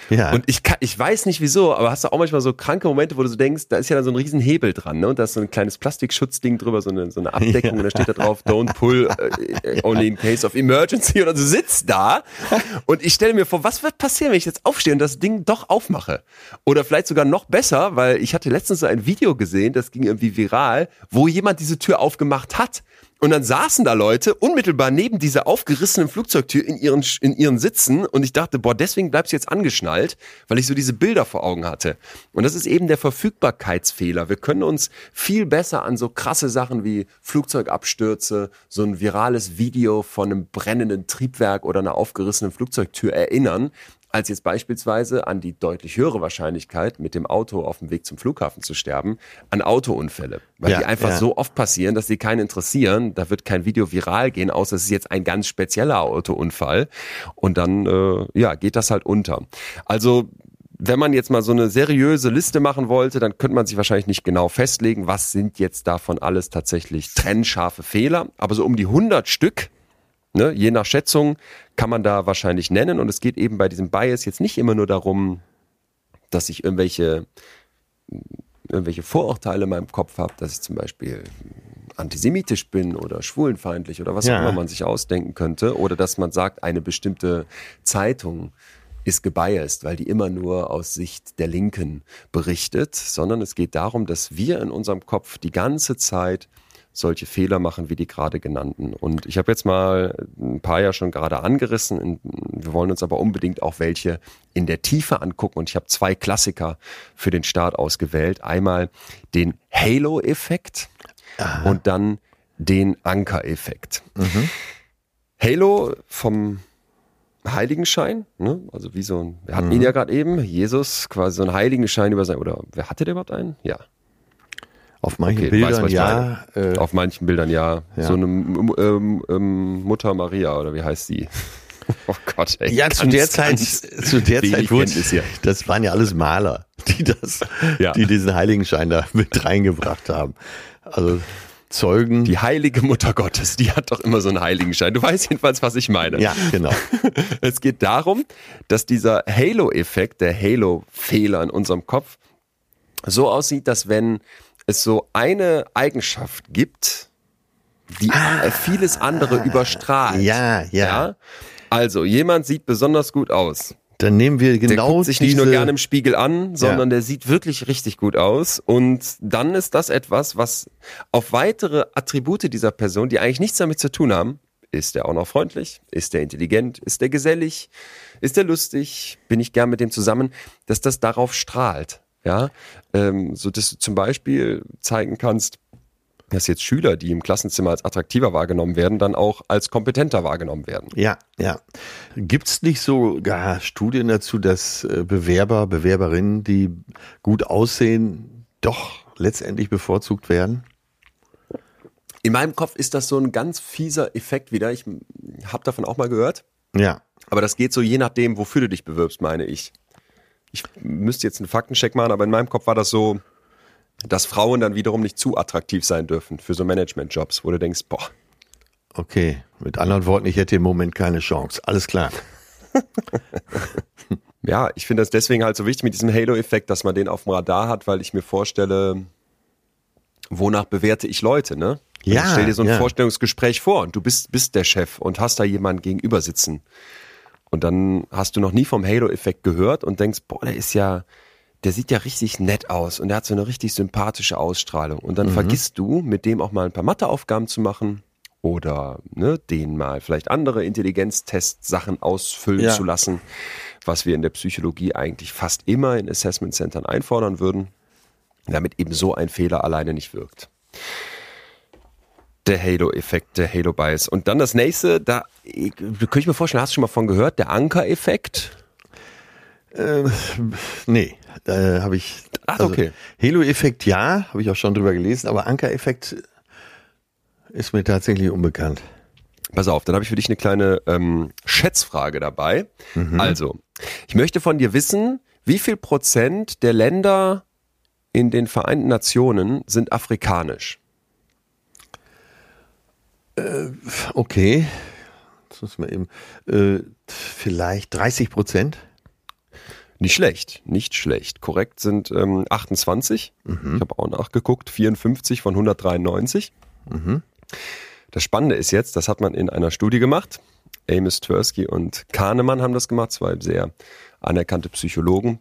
ja. Und ich, kann, ich weiß nicht wieso, aber hast du auch manchmal so kranke Momente, wo du so denkst, da ist ja dann so ein riesen Hebel dran, ne? Und da ist so ein kleines Plastikschutzding drüber, so eine, so eine Abdeckung und da steht da drauf, don't pull, äh, only in case of emergency. Oder du sitzt da und ich stelle mir vor, was wird passieren, wenn ich jetzt aufstehe und das Ding doch aufmache? Oder vielleicht sogar noch besser, weil ich hatte letztens so ein Video gesehen, das ging irgendwie viral, wo jemand diese Tür aufgemacht hat. Und dann saßen da Leute unmittelbar neben dieser aufgerissenen Flugzeugtür in ihren, in ihren Sitzen und ich dachte, boah, deswegen bleibst du jetzt angeschnallt, weil ich so diese Bilder vor Augen hatte. Und das ist eben der Verfügbarkeitsfehler. Wir können uns viel besser an so krasse Sachen wie Flugzeugabstürze, so ein virales Video von einem brennenden Triebwerk oder einer aufgerissenen Flugzeugtür erinnern, als jetzt beispielsweise an die deutlich höhere Wahrscheinlichkeit, mit dem Auto auf dem Weg zum Flughafen zu sterben, an Autounfälle. Weil Ja, die einfach ja. so oft passieren, dass die keinen interessieren. Da wird kein Video viral gehen, außer es ist jetzt ein ganz spezieller Autounfall. Und dann, äh, ja, geht das halt unter. Also, wenn man jetzt mal so eine seriöse Liste machen wollte, dann könnte man sich wahrscheinlich nicht genau festlegen, was sind jetzt davon alles tatsächlich trennscharfe Fehler. Aber so um die 100 Stück, ne, je nach Schätzung, kann man da wahrscheinlich nennen. Und es geht eben bei diesem Bias jetzt nicht immer nur darum, dass ich irgendwelche, irgendwelche Vorurteile in meinem Kopf habe, dass ich zum Beispiel antisemitisch bin oder schwulenfeindlich oder was Ja. auch immer man sich ausdenken könnte. Oder dass man sagt, eine bestimmte Zeitung ist gebiased, weil die immer nur aus Sicht der Linken berichtet, sondern es geht darum, dass wir in unserem Kopf die ganze Zeit solche Fehler machen wie die gerade genannten. Und ich habe jetzt mal ein paar ja schon gerade angerissen. Wir wollen uns aber unbedingt auch welche in der Tiefe angucken. Und ich habe zwei Klassiker für den Start ausgewählt. Einmal den Halo-Effekt und dann den Anker-Effekt. Halo vom Heiligenschein, ne? also wie so ein, wir hatten ihn ja gerade eben, Jesus, quasi so ein Heiligenschein über sein, oder wer hatte der überhaupt einen? Ja. Auf manchen Okay, Bildern ich ja. Äh, Auf manchen Bildern ja. Ja. So eine ähm, ähm, Mutter Maria oder wie heißt die? Oh Gott, ey. ja, zu ganz, der Zeit, zu der Zeit wurde, das waren ja alles Maler, die das, Ja. die diesen Heiligenschein da mit reingebracht haben. Also Zeugen. Die heilige Mutter Gottes, die hat doch immer so einen Heiligenschein. Du weißt jedenfalls, was ich meine. ja, genau. Es geht darum, dass dieser Halo-Effekt, der Halo-Fehler in unserem Kopf, so aussieht, dass wenn es so eine Eigenschaft gibt, die vieles andere überstrahlt. Ah. Ja, ja. Also, jemand sieht besonders gut aus. Dann nehmen wir Der genau guckt sich nicht nur gerne im Spiegel an, sondern der sieht wirklich richtig gut aus. Und dann ist das etwas, was auf weitere Attribute dieser Person, die eigentlich nichts damit zu tun haben, ist der auch noch freundlich? Ist der intelligent? Ist der gesellig? Ist der lustig? Bin ich gern mit dem zusammen? Dass das darauf strahlt. Ja, ähm, so dass du zum Beispiel zeigen kannst, dass jetzt Schüler, die im Klassenzimmer als attraktiver wahrgenommen werden, dann auch als kompetenter wahrgenommen werden. Ja, ja. Gibt's nicht sogar Studien dazu, dass äh, Bewerber, Bewerberinnen, die gut aussehen, doch letztendlich bevorzugt werden? In meinem Kopf ist das so ein ganz fieser Effekt wieder. Ich habe davon auch mal gehört. Ja. Aber das geht so je nachdem, wofür du dich bewirbst, meine ich. Ich müsste jetzt einen Faktencheck machen, aber in meinem Kopf war das so, dass Frauen dann wiederum nicht zu attraktiv sein dürfen für so Managementjobs, wo du denkst, boah, Okay. Mit anderen Worten, ich hätte im Moment keine Chance. Alles klar. ja, ich finde das deswegen halt so wichtig mit diesem Halo-Effekt, dass man den auf dem Radar hat, weil ich mir vorstelle, wonach bewerte ich Leute, ne? Also Ja, Stell dir so ein ja. Vorstellungsgespräch vor und du bist, bist der Chef und hast da jemanden gegenüber sitzen. Und dann hast du noch nie vom Halo-Effekt gehört und denkst, boah, der ist ja, der sieht ja richtig nett aus und der hat so eine richtig sympathische Ausstrahlung. Und Mhm. dann vergisst du, mit dem auch mal ein paar Matheaufgaben zu machen oder ne, den mal vielleicht andere Intelligenztest-Sachen ausfüllen Ja. zu lassen, was wir in der Psychologie eigentlich fast immer in Assessment Centern einfordern würden, damit eben so ein Fehler alleine nicht wirkt. Der Halo-Effekt, der Halo-Bias. Und dann das nächste, da ich- könnte ich mir vorstellen, hast du schon mal von gehört, der Anker-Effekt? Äh, nee, da habe ich. also Ach, okay. Halo-Effekt ja, habe ich auch schon drüber gelesen, aber Anker-Effekt ist mir tatsächlich unbekannt. Pass auf, dann habe ich für dich eine kleine ähm, Schätzfrage dabei. Also, ich möchte von dir wissen, wie viel Prozent der Länder in den Vereinten Nationen sind afrikanisch? Okay. Das muss man eben. Äh, vielleicht 30 Prozent. Nicht schlecht, nicht schlecht. Korrekt sind ähm, 28. Ich habe auch nachgeguckt, 54 von 193. Das Spannende ist jetzt, das hat man in einer Studie gemacht. Amos Tversky und Kahnemann haben das gemacht, zwei sehr anerkannte Psychologen.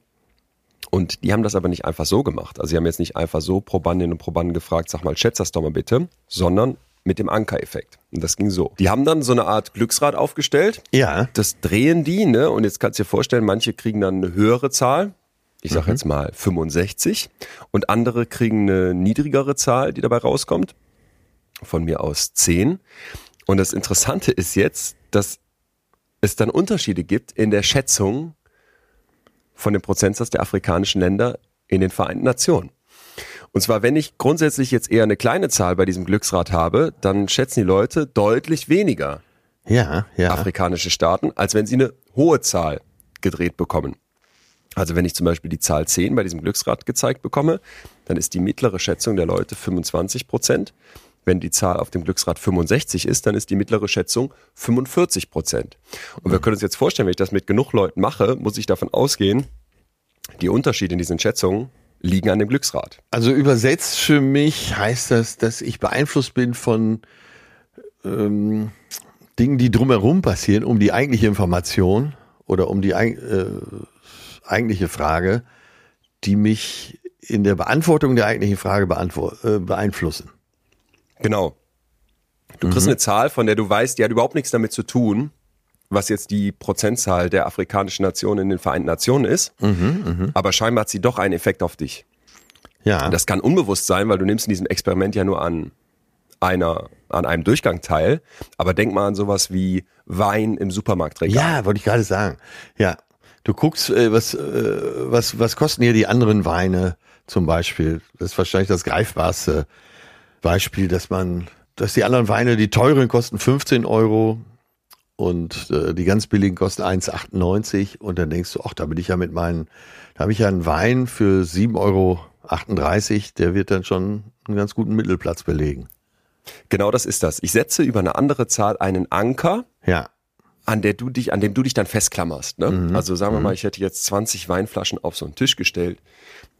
Und die haben das aber nicht einfach so gemacht. Also sie haben jetzt nicht einfach so Probandinnen und Probanden gefragt, sag mal, schätz das doch mal bitte, sondern mit dem Anker-Effekt. Und das ging so. Die haben dann so eine Art Glücksrad aufgestellt Ja. das drehen die, ne? Und jetzt kannst du dir vorstellen, manche kriegen dann eine höhere Zahl. Ich sage jetzt mal 65 und andere kriegen eine niedrigere Zahl, die dabei rauskommt. Von mir aus 10. Und das Interessante ist jetzt, dass es dann Unterschiede gibt in der Schätzung von dem Prozentsatz der afrikanischen Länder in den Vereinten Nationen. Und zwar, wenn ich grundsätzlich jetzt eher eine kleine Zahl bei diesem Glücksrad habe, dann schätzen die Leute deutlich weniger Ja, ja. afrikanische Staaten, als wenn sie eine hohe Zahl gedreht bekommen. Also wenn ich zum Beispiel die Zahl 10 bei diesem Glücksrad gezeigt bekomme, dann ist die mittlere Schätzung der Leute 25 Prozent. Wenn die Zahl auf dem Glücksrad 65 ist, dann ist die mittlere Schätzung 45 Prozent. Und wir können uns jetzt vorstellen, wenn ich das mit genug Leuten mache, muss ich davon ausgehen, die Unterschiede in diesen Schätzungen liegen an dem Glücksrad. Also übersetzt für mich heißt das, dass ich beeinflusst bin von ähm, Dingen, die drumherum passieren, um die eigentliche Information oder um die äh, eigentliche Frage, die mich in der Beantwortung der eigentlichen Frage äh, beeinflussen. Genau. Du kriegst eine Zahl, von der du weißt, die hat überhaupt nichts damit zu tun, was jetzt die Prozentzahl der afrikanischen Nationen in den Vereinten Nationen ist. Aber scheinbar hat sie doch einen Effekt auf dich. Ja, Das kann unbewusst sein, weil du nimmst in diesem Experiment ja nur an einer, an einem Durchgang teil. Aber denk mal an sowas wie Wein im Supermarktregal. ja, wollte ich gerade sagen. Ja, du guckst, äh, was, äh, was, was kosten hier die anderen Weine zum Beispiel. Das ist wahrscheinlich das greifbarste Beispiel, dass man, dass die anderen Weine, die teuren kosten 15 Euro und äh, die ganz billigen kosten 1,98 und dann denkst du, ach, da bin ich ja mit meinen, da habe ich ja einen Wein für 7,38 Euro, der wird dann schon einen ganz guten Mittelplatz belegen. Genau das ist das. Ich setze über eine andere Zahl einen Anker, Ja, an der du dich, an dem du dich dann festklammerst. Ne? Also sagen wir mal, ich hätte jetzt 20 Weinflaschen auf so einen Tisch gestellt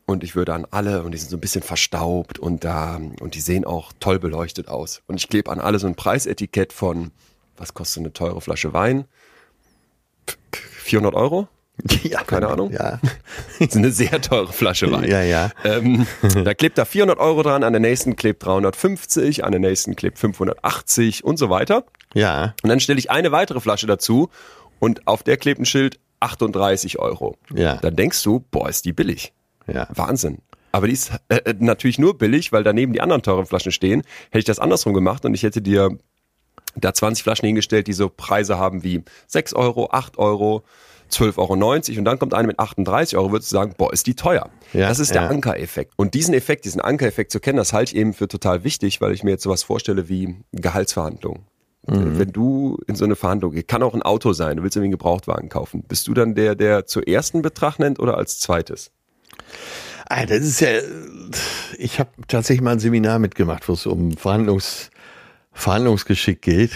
und ich würde an alle und die sind so ein bisschen verstaubt und da und die sehen auch toll beleuchtet aus und ich klebe an alle so ein Preisetikett von was kostet eine teure Flasche Wein? 400 Euro? ja Keine Ahnung. Ja, Das ist eine sehr teure Flasche Wein. ja, ja. Ähm, da klebt da 400 Euro dran, an der nächsten klebt 350, an der nächsten klebt 580 und so weiter. Ja, Und dann stelle ich eine weitere Flasche dazu und auf der klebt ein Schild 38 Euro. Ja. Dann denkst du, boah, ist die billig. ja. Wahnsinn. Aber die ist äh, äh, natürlich nur billig, weil daneben die anderen teuren Flaschen stehen. Hätte ich das andersrum gemacht und ich hätte dir da 20 Flaschen hingestellt, die so Preise haben wie 6 Euro, 8 Euro, 12,90 Euro und dann kommt eine mit 38 Euro, würdest du sagen, boah, ist die teuer. Ja, das ist der ja. Ankereffekt. Und diesen Effekt, diesen Ankereffekt zu kennen, das halte ich eben für total wichtig, weil ich mir jetzt sowas vorstelle wie Gehaltsverhandlungen. Mhm. Wenn du in so eine Verhandlung gehst, kann auch ein Auto sein, du willst irgendwie einen Gebrauchtwagen kaufen. Bist du dann der, der zuerst einen Betrag nennt oder als zweites? Ah, das ist ja, ich habe tatsächlich mal ein Seminar mitgemacht, wo es um Verhandlungs, Verhandlungsgeschick geht.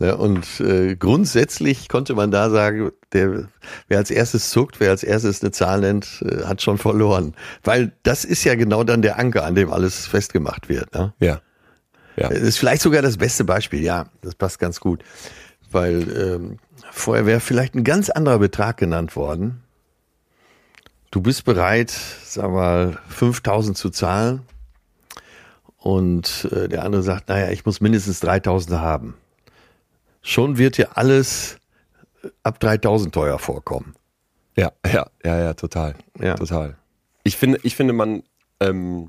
Ja, und äh, grundsätzlich konnte man da sagen, der, wer als erstes zuckt, wer als erstes eine Zahl nennt, äh, hat schon verloren. Weil das ist ja genau dann der Anker, an dem alles festgemacht wird. Ne? Ja. Ja. Das ist vielleicht sogar das beste Beispiel, ja, das passt ganz gut. Weil ähm, vorher wäre vielleicht ein ganz anderer Betrag genannt worden. Du bist bereit, sag mal, 5000 zu zahlen. Und äh, der andere sagt, naja, ich muss mindestens 3000 haben. Schon wird dir alles äh, ab 3000 teuer vorkommen. Ja, ja, ja, ja, total. Ja. Total. Ich finde, ich finde, man ähm,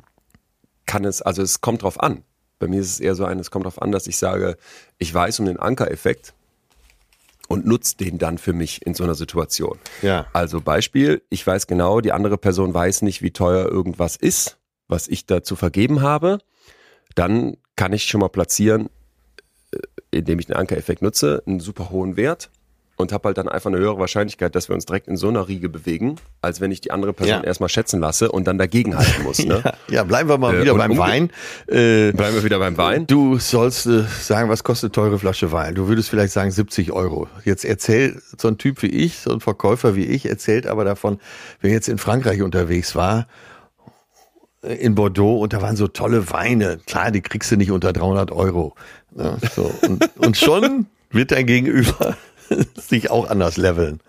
kann es, also es kommt drauf an. Bei mir ist es eher so ein, es kommt drauf an, dass ich sage, ich weiß um den Ankereffekt und nutze den dann für mich in so einer Situation. Ja. Also Beispiel, ich weiß genau, die andere Person weiß nicht, wie teuer irgendwas ist, was ich da zu vergeben habe. Dann kann ich schon mal platzieren, äh, indem ich den Ankereffekt nutze, einen super hohen Wert und habe halt dann einfach eine höhere Wahrscheinlichkeit, dass wir uns direkt in so einer Riege bewegen, als wenn ich die andere Person Ja. erstmal schätzen lasse und dann dagegen halten muss. Ne? Ja, ja, bleiben wir mal Äh, wieder beim Wein. Äh, Bleiben wir wieder beim Wein. Du sollst äh, sagen, was kostet teure Flasche Wein? Du würdest vielleicht sagen 70 Euro. Jetzt erzählt so ein Typ wie ich, so ein Verkäufer wie ich, erzählt aber davon, wer jetzt in Frankreich unterwegs war, äh, in Bordeaux, und da waren so tolle Weine. Klar, die kriegst du nicht unter 300 Euro. Ja, so. und, und schon wird dein Gegenüber sich auch anders leveln.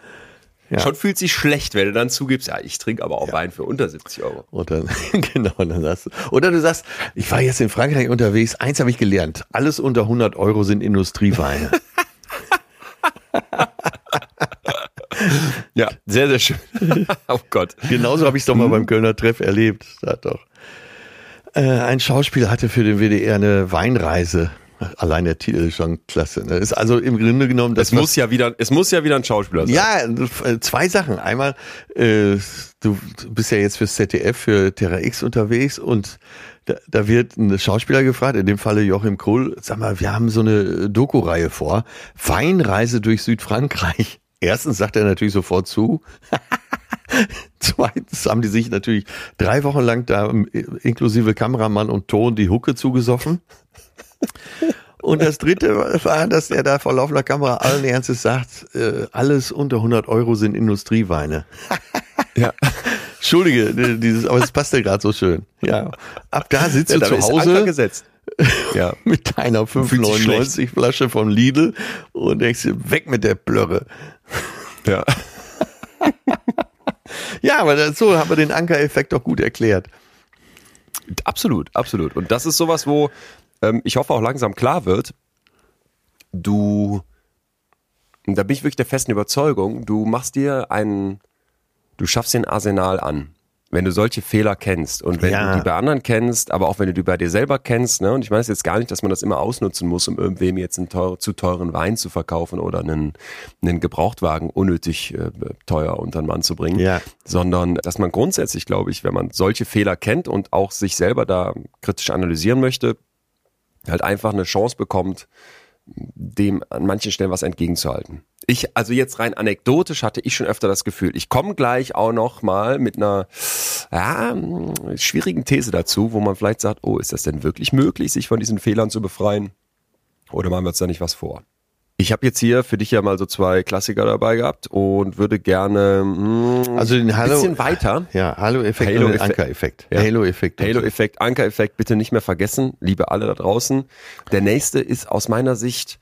Ja. Schon fühlt sich schlecht, wenn du dann zugibst, ja, ich trinke aber auch Wein für unter 70 Euro. Und dann, genau, dann sagst du, oder du sagst, ich war jetzt in Frankreich unterwegs, eins habe ich gelernt, alles unter 100 Euro sind Industrieweine. Ja, sehr, sehr schön. oh Gott. Genauso habe ich es doch mal beim Kölner Treff erlebt. Da hat doch äh, ein Schauspieler hatte für den WDR eine Weinreise Allein der Titel ist schon klasse. Ne? Ist also im Grunde genommen das Es muss ja wieder, es muss ja wieder ein Schauspieler sein. Ja, äh, zwei Sachen. Einmal, äh, du bist ja jetzt fürs ZDF, für Terra X unterwegs und da, da wird ein Schauspieler gefragt, in dem Falle Joachim Kohl, sag mal, wir haben so eine Doku-Reihe vor, Weinreise durch Südfrankreich. Erstens sagt er natürlich sofort zu. Zweitens haben die sich natürlich drei Wochen lang da inklusive Kameramann und Ton die Hucke zugesoffen. Und das dritte war, dass er da vor laufender Kamera allen Ernstes sagt, äh, alles unter 100 Euro sind Industrieweine. Ja. Entschuldige, dieses, aber es passt ja gerade so schön. Ja. Ab da sitzt Ja, du zu Hause. Ja. mit deiner Fühlt sich 5,99 Flasche von Lidl und denkst dir, weg mit der Blöre. Ja. Ja, aber das, so haben wir den Anker-Effekt doch gut erklärt. Absolut, absolut. Und das ist sowas, wo ähm, ich hoffe auch langsam klar wird, du, und da bin ich wirklich der festen Überzeugung, du machst dir einen, du schaffst dir ein Arsenal an. Wenn du solche Fehler kennst und wenn Ja. du die bei anderen kennst, aber auch wenn du die bei dir selber kennst, ne, und ich meine jetzt gar nicht, dass man das immer ausnutzen muss, um irgendwem jetzt einen teuer, zu teuren Wein zu verkaufen oder einen, einen Gebrauchtwagen unnötig äh, teuer unter den Mann zu bringen, Ja. sondern dass man grundsätzlich, glaube ich, wenn man solche Fehler kennt und auch sich selber da kritisch analysieren möchte, halt einfach eine Chance bekommt, dem an manchen Stellen was entgegenzuhalten. Ich, also jetzt rein anekdotisch hatte ich schon öfter das Gefühl, ich komme gleich auch noch mal mit einer ja, schwierigen These dazu, wo man vielleicht sagt, oh, ist das denn wirklich möglich, sich von diesen Fehlern zu befreien? Oder machen wir uns da nicht was vor? Ich habe jetzt hier für dich ja mal so zwei Klassiker dabei gehabt und würde gerne mh, Also den ein Halo, bisschen weiter. Ja, Halo-Effekt Halo und den. Anker-Effekt. Ja. Halo-Effekt. Halo-Effekt, Anker-Effekt, bitte nicht mehr vergessen, liebe alle da draußen. Der nächste ist aus meiner Sicht,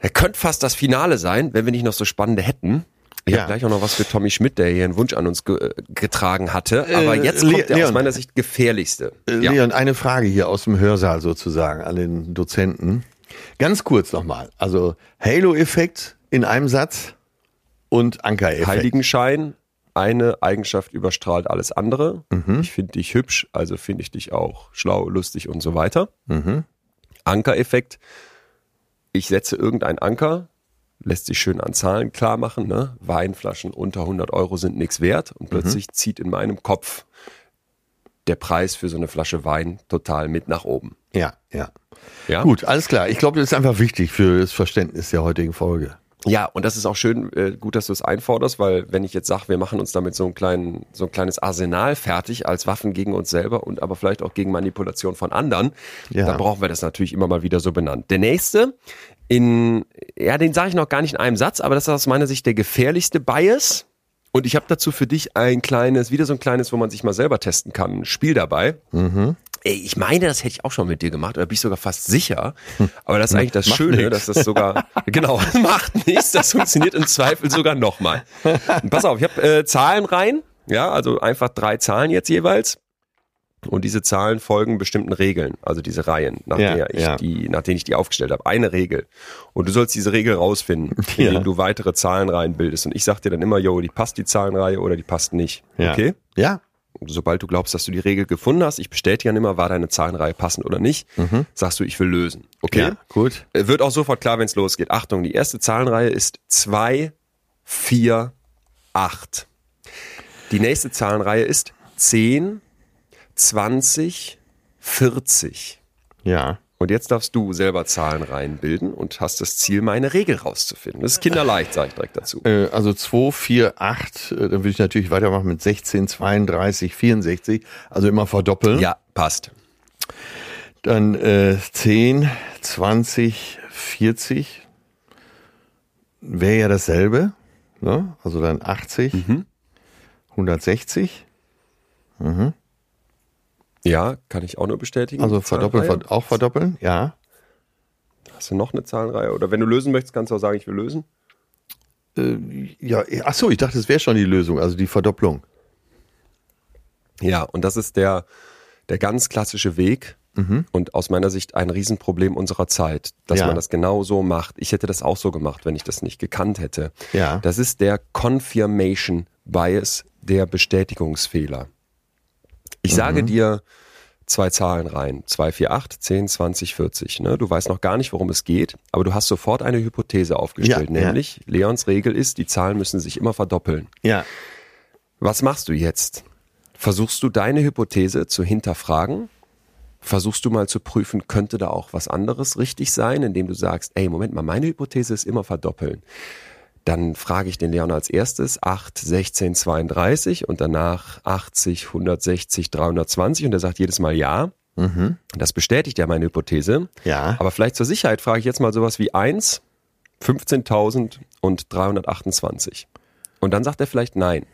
er könnte fast das Finale sein, wenn wir nicht noch so spannende hätten. Ich Ja. habe gleich auch noch was für Tommy Schmidt, der hier einen Wunsch an uns ge äh, getragen hatte. Aber Äh, jetzt Le- kommt der aus meiner Sicht gefährlichste. Äh, Ja. Leon, eine Frage hier aus dem Hörsaal sozusagen an den Dozenten. Ganz kurz nochmal. Also Halo-Effekt in einem Satz und Anker-Effekt. Heiligenschein, eine Eigenschaft überstrahlt alles andere. Mhm. Ich finde dich hübsch, also finde ich dich auch schlau, lustig und so weiter. Mhm. Ankereffekt, ich setze irgendeinen Anker, lässt sich schön an Zahlen klar machen, ne? Weinflaschen unter 100 Euro sind nichts wert und plötzlich zieht in meinem Kopf der Preis für so eine Flasche Wein total mit nach oben. Ja, ja. Ja? Gut, alles klar. Ich glaube, das ist einfach wichtig für das Verständnis der heutigen Folge. Ja, und das ist auch schön, äh, gut, dass du es einforderst, weil wenn ich jetzt sage, wir machen uns damit so ein, kleinen, so ein kleines Arsenal fertig als Waffen gegen uns selber und aber vielleicht auch gegen Manipulation von anderen, Ja. dann brauchen wir das natürlich immer mal wieder so benannt. Der nächste, in, ja, den sage ich noch gar nicht in einem Satz, aber das ist aus meiner Sicht der gefährlichste Bias. Und ich habe dazu für dich ein kleines, wieder so ein kleines, wo man sich mal selber testen kann, ein Spiel dabei. Ey, ich meine, das hätte ich auch schon mit dir gemacht, oder bin ich sogar fast sicher. Aber das ist eigentlich das Macht Schöne, nix. dass das sogar, genau, macht nichts, das funktioniert im Zweifel sogar nochmal. Pass auf, ich habe äh, Zahlen rein, ja, also einfach drei Zahlen jetzt jeweils. Und diese Zahlen folgen bestimmten Regeln, also diese Reihen, nach, Ja, der ich ja. die, nach denen ich die aufgestellt habe. Eine Regel. Und du sollst diese Regel rausfinden, indem Ja. du weitere Zahlenreihen bildest. Und ich sag dir dann immer, yo, die passt die Zahlenreihe oder die passt nicht. Okay? Ja. sobald du glaubst, dass du die Regel gefunden hast, ich bestätige dann immer, war deine Zahlenreihe passend oder nicht, sagst du, ich will lösen. Okay? Mhm. Gut. Äh, Wird auch sofort klar, wenn es losgeht. Achtung, die erste Zahlenreihe ist 2, 4, 8. Die nächste Zahlenreihe ist 10, 20, 40. Ja. Und jetzt darfst du selber Zahlenreihen bilden und hast das Ziel, meine Regel rauszufinden. Das ist kinderleicht, sage ich direkt dazu. Äh, also 2, 4, 8, äh, dann würde ich natürlich weitermachen mit 16, 32, 64, also immer verdoppeln. Ja, passt. Dann äh, 10, 20, 40 wäre ja dasselbe. Ne? Also dann 80, Mhm. 160. Ja, kann ich auch nur bestätigen. Also verdoppeln, Zahlenreihe. ver auch verdoppeln, ja. Hast du noch eine Zahlenreihe? Oder wenn du lösen möchtest, kannst du auch sagen, ich will lösen. Äh, ja, ach so, ich dachte, es wäre schon die Lösung, also die Verdopplung. Ja, und das ist der, der ganz klassische Weg und aus meiner Sicht ein Riesenproblem unserer Zeit, dass Ja. man das genau so macht. Ich hätte das auch so gemacht, wenn ich das nicht gekannt hätte. Ja. Das ist der Confirmation Bias, der Bestätigungsfehler. Ich sage dir zwei Zahlen rein. 2, 4, 8, 10, 20, 40. Ne? Du weißt noch gar nicht, worum es geht, aber du hast sofort eine Hypothese aufgestellt, Ja, ja. nämlich Leons Regel ist, die Zahlen müssen sich immer verdoppeln. Ja. Was machst du jetzt? Versuchst du deine Hypothese zu hinterfragen? Versuchst du mal zu prüfen, könnte da auch was anderes richtig sein, indem du sagst, ey, Moment mal, meine Hypothese ist immer verdoppeln. Dann frage ich den Leon als erstes 8, 16, 32 und danach 80, 160, 320 und er sagt jedes Mal ja. Das bestätigt ja meine Hypothese. Ja. Aber vielleicht zur Sicherheit frage ich jetzt mal sowas wie 1, 15.000 und 328. Und dann sagt er vielleicht nein.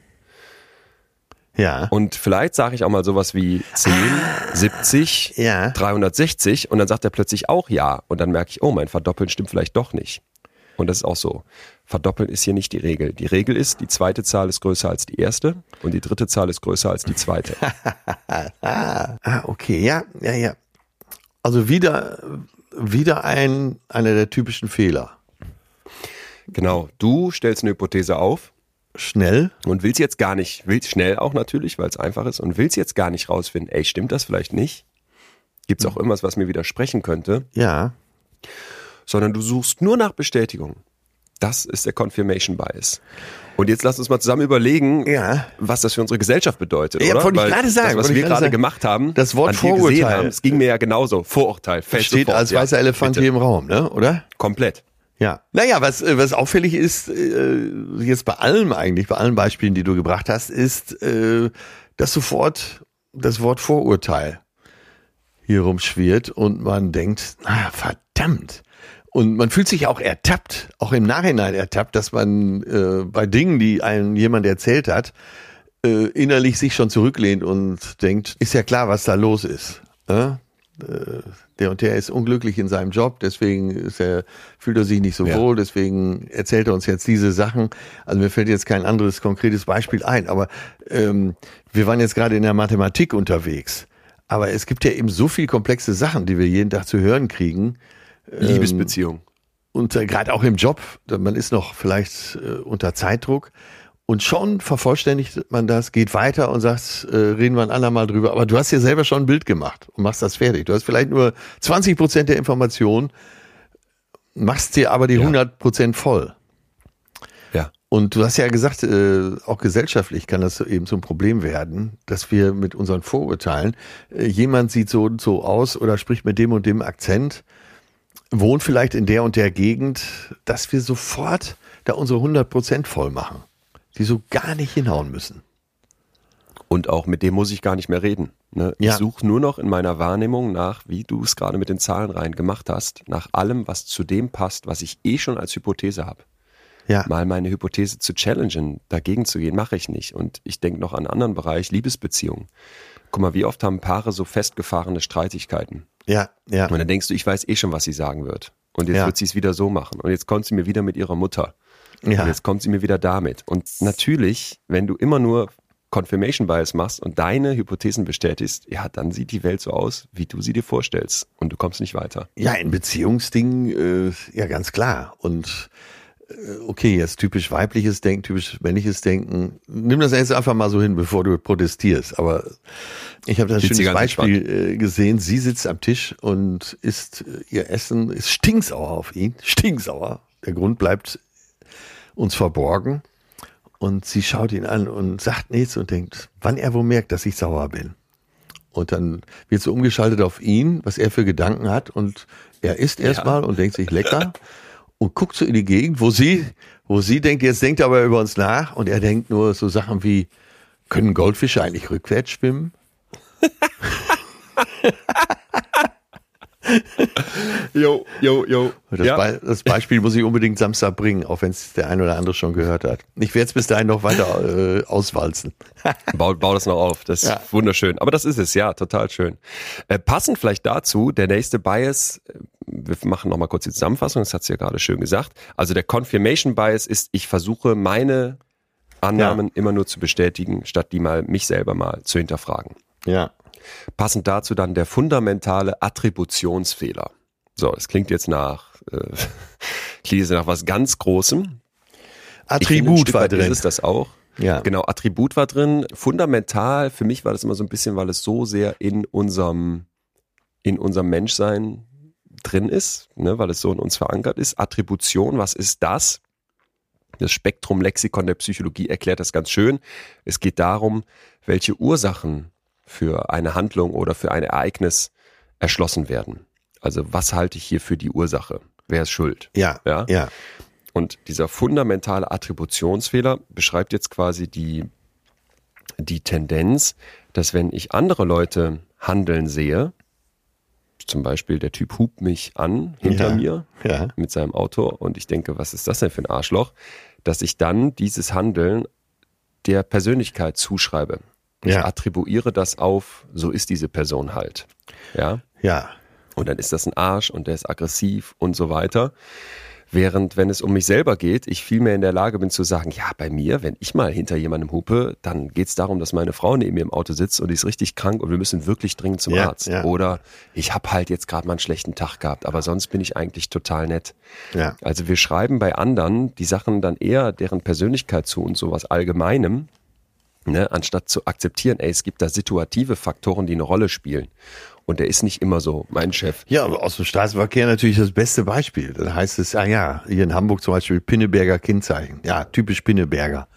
Ja. Und vielleicht sage ich auch mal sowas wie 10, 70, Ja. 360 und dann sagt er plötzlich auch ja. Und dann merke ich, oh, mein Verdoppeln stimmt vielleicht doch nicht. Und das ist auch so. Verdoppeln ist hier nicht die Regel. Die Regel ist, die zweite Zahl ist größer als die erste und die dritte Zahl ist größer als die zweite. Ah, okay, ja, ja, ja. Also wieder, wieder ein, einer der typischen Fehler. Genau. Du stellst eine Hypothese auf Schnell. und willst jetzt gar nicht, willst schnell auch natürlich, weil es einfach ist und willst jetzt gar nicht rausfinden, ey, stimmt das vielleicht nicht? Gibt es auch irgendwas, was mir widersprechen könnte? Ja. Sondern du suchst nur nach Bestätigung. Das ist der Confirmation Bias. Und jetzt lass uns mal zusammen überlegen, Ja. was das für unsere Gesellschaft bedeutet, Ja, oder? wollte ich gerade sagen, Das, was wir gerade sagen. gemacht haben, Das Wort Vorurteil. haben, es ging mir ja genauso. Vorurteil, fällt Steht sofort, als ja, weißer Elefant bitte. hier im Raum, ne? Oder? Komplett. Ja. Naja, was, äh, was auffällig ist, äh, jetzt bei allem eigentlich, bei allen Beispielen, die du gebracht hast, ist, äh, dass sofort das Wort Vorurteil hier rumschwirrt und man denkt, ah, verdammt. Und man fühlt sich auch ertappt, auch im Nachhinein ertappt, dass man äh, bei Dingen, die einem jemand erzählt hat, äh, innerlich sich schon zurücklehnt und denkt, ist ja klar, was da los ist. Ne? Äh, der und der ist unglücklich in seinem Job, deswegen ist er, fühlt er sich nicht so Ja. wohl, deswegen erzählt er uns jetzt diese Sachen. Also mir fällt jetzt kein anderes konkretes Beispiel ein, aber ähm, wir waren jetzt gerade in der Mathematik unterwegs. Aber es gibt ja eben so viel komplexe Sachen, die wir jeden Tag zu hören kriegen. Liebesbeziehung. Und äh, gerade auch im Job, man ist noch vielleicht äh, unter Zeitdruck. Und schon vervollständigt man das, geht weiter und sagt, äh, reden wir ein andermal drüber. Aber du hast dir selber schon ein Bild gemacht und machst das fertig. Du hast vielleicht nur 20 Prozent der Informationen, machst dir aber die 100 Prozent voll. Ja. Und du hast ja gesagt, äh, auch gesellschaftlich kann das eben zum Problem werden, dass wir mit unseren Vorurteilen, äh, jemand sieht so und so aus oder spricht mit dem und dem Akzent, wohnt vielleicht in der und der Gegend, dass wir sofort da unsere 100 Prozent voll machen, die so gar nicht hinhauen müssen. Und auch mit dem muss ich gar nicht mehr reden. Ne? Ja. Ich suche nur noch in meiner Wahrnehmung nach, wie du es gerade mit den Zahlen rein gemacht hast, nach allem, was zu dem passt, was ich eh schon als Hypothese habe. Ja, mal meine Hypothese zu challengen, dagegen zu gehen, mache ich nicht. Und ich denke noch an einen anderen Bereich, Liebesbeziehungen. Guck mal, wie oft haben Paare so festgefahrene Streitigkeiten? ja, ja, Und dann denkst du, ich weiß eh schon, was sie sagen wird. Und jetzt Ja. wird sie es wieder so machen. Und jetzt kommt sie mir wieder mit ihrer Mutter. ja. Und jetzt kommt sie mir wieder damit. Und natürlich, wenn du immer nur Confirmation Bias machst und deine Hypothesen bestätigst, ja, dann sieht die Welt so aus, wie du sie dir vorstellst. Und du kommst nicht weiter. Ja, in Beziehungsdingen, äh, ja, ganz klar. Und okay, jetzt typisch weibliches Denken, typisch männliches Denken. Nimm das jetzt einfach mal so hin, bevor du protestierst. Aber ich habe da ein Sitzt schönes Beispiel äh, gesehen. Sie sitzt am Tisch und isst äh, ihr Essen, ist stinksauer auf ihn, stinksauer. Der Grund bleibt uns verborgen. Und sie schaut ihn an und sagt nichts und denkt, wann er wohl merkt, dass ich sauer bin. Und dann wird so umgeschaltet auf ihn, was er für Gedanken hat. Und er isst erstmal und denkt sich lecker und guckt so in die Gegend, wo sie, wo sie denkt, jetzt denkt er aber über uns nach. Und er denkt nur so Sachen wie, können Goldfische eigentlich rückwärts schwimmen? Jo, jo, jo. Das, Be das Beispiel muss ich unbedingt Samstag bringen, auch wenn es der ein oder andere schon gehört hat. Ich werde es bis dahin noch weiter äh, auswalzen. Bau, bau das noch auf. Das ist Ja. wunderschön. Aber das ist es, ja, total schön. Äh, passend vielleicht dazu, der nächste Bias, wir machen nochmal kurz die Zusammenfassung, das hat sie ja gerade schön gesagt. Also der Confirmation Bias ist, ich versuche meine Annahmen immer nur zu bestätigen, statt die mal mich selber mal zu hinterfragen. Ja. Passend dazu dann der fundamentale Attributionsfehler. So, das klingt jetzt nach, äh, klingt nach was ganz Großem. Finde, Attribut war drin. Ist es das auch? Ja. Genau, Attribut war drin. Fundamental, für mich war das immer so ein bisschen, weil es so sehr in unserem, in unserem Menschsein drin ist, ne, weil es so in uns verankert ist. Attribution, was ist das? Das Spektrum-Lexikon der Psychologie erklärt das ganz schön. Es geht darum, welche Ursachen für eine Handlung oder für ein Ereignis erschlossen werden. Also was halte ich hier für die Ursache? Wer ist schuld? Ja, Ja. ja, Und dieser fundamentale Attributionsfehler beschreibt jetzt quasi die, die Tendenz, dass wenn ich andere Leute handeln sehe, zum Beispiel der Typ hupt mich an hinter Ja. mir ja, mit seinem Auto und ich denke, was ist das denn für ein Arschloch, dass ich dann dieses Handeln der Persönlichkeit zuschreibe. Ich Ja. attribuiere das auf, so ist diese Person halt. Ja. ja, Und dann ist das ein Arsch und der ist aggressiv und so weiter. Während, wenn es um mich selber geht, ich viel mehr in der Lage bin zu sagen, ja, bei mir, wenn ich mal hinter jemandem hupe, dann geht es darum, dass meine Frau neben mir im Auto sitzt und die ist richtig krank und wir müssen wirklich dringend zum Ja, Arzt. ja. Oder ich habe halt jetzt gerade mal einen schlechten Tag gehabt, aber sonst bin ich eigentlich total nett. ja, Also wir schreiben bei anderen die Sachen dann eher deren Persönlichkeit zu und sowas Allgemeinem, ne, anstatt zu akzeptieren, ey, es gibt da situative Faktoren, die eine Rolle spielen. Und der ist nicht immer so, mein Chef. Ja, aber aus dem Straßenverkehr natürlich das beste Beispiel. Dann heißt es, ah ja, hier in Hamburg zum Beispiel Pinneberger Kennzeichen. Ja, typisch Pinneberger.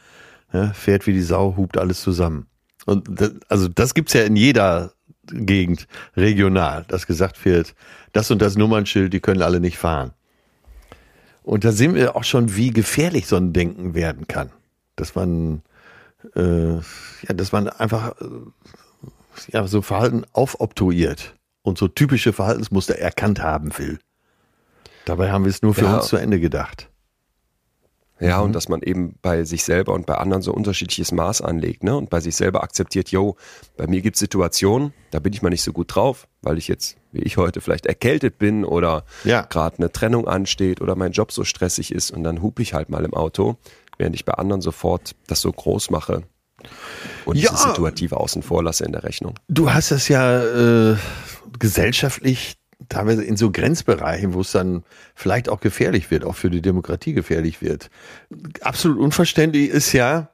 Ja, fährt wie die Sau, hupt alles zusammen. Und das, also das gibt's ja in jeder Gegend regional, dass gesagt wird, das und das Nummernschild, die können alle nicht fahren. Und da sehen wir auch schon, wie gefährlich so ein Denken werden kann. Dass man, äh, ja, dass man einfach äh, ja, so Verhalten aufobtruiert und so typische Verhaltensmuster erkannt haben will. Dabei haben wir es nur für Ja. uns zu Ende gedacht. Ja, und dass man eben bei sich selber und bei anderen so unterschiedliches Maß anlegt, ne? Und bei sich selber akzeptiert, yo, bei mir gibt's Situationen, da bin ich mal nicht so gut drauf, weil ich jetzt, wie ich heute, vielleicht erkältet bin oder Ja. gerade eine Trennung ansteht oder mein Job so stressig ist und dann hupe ich halt mal im Auto, während ich bei anderen sofort das so groß mache und Ja. diese Situative außen vor lasse in der Rechnung. Du hast das ja äh, gesellschaftlich teilweise in so Grenzbereichen, wo es dann vielleicht auch gefährlich wird, auch für die Demokratie gefährlich wird. Absolut unverständlich ist ja,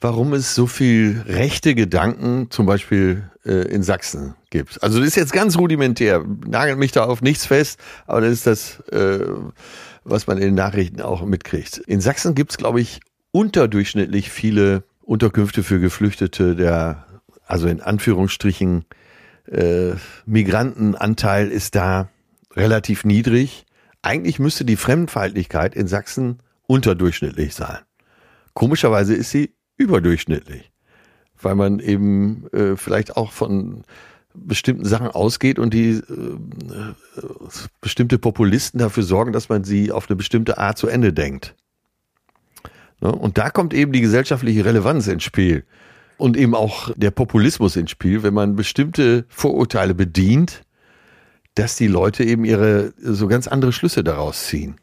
warum es so viel rechte Gedanken zum Beispiel äh, in Sachsen gibt. Also das ist jetzt ganz rudimentär, nagelt mich da auf nichts fest, aber das ist das, äh, was man in den Nachrichten auch mitkriegt. In Sachsen gibt es, glaube ich, unterdurchschnittlich viele Unterkünfte für Geflüchtete, der, also in Anführungsstrichen, äh, Migrantenanteil ist da relativ niedrig. Eigentlich müsste die Fremdenfeindlichkeit in Sachsen unterdurchschnittlich sein. Komischerweise ist sie überdurchschnittlich, weil man eben äh, vielleicht auch von bestimmten Sachen ausgeht und die äh, äh, bestimmte Populisten dafür sorgen, dass man sie auf eine bestimmte Art zu Ende denkt. Ne? Und da kommt eben die gesellschaftliche Relevanz ins Spiel und eben auch der Populismus ins Spiel, wenn man bestimmte Vorurteile bedient, dass die Leute eben ihre so ganz andere Schlüsse daraus ziehen.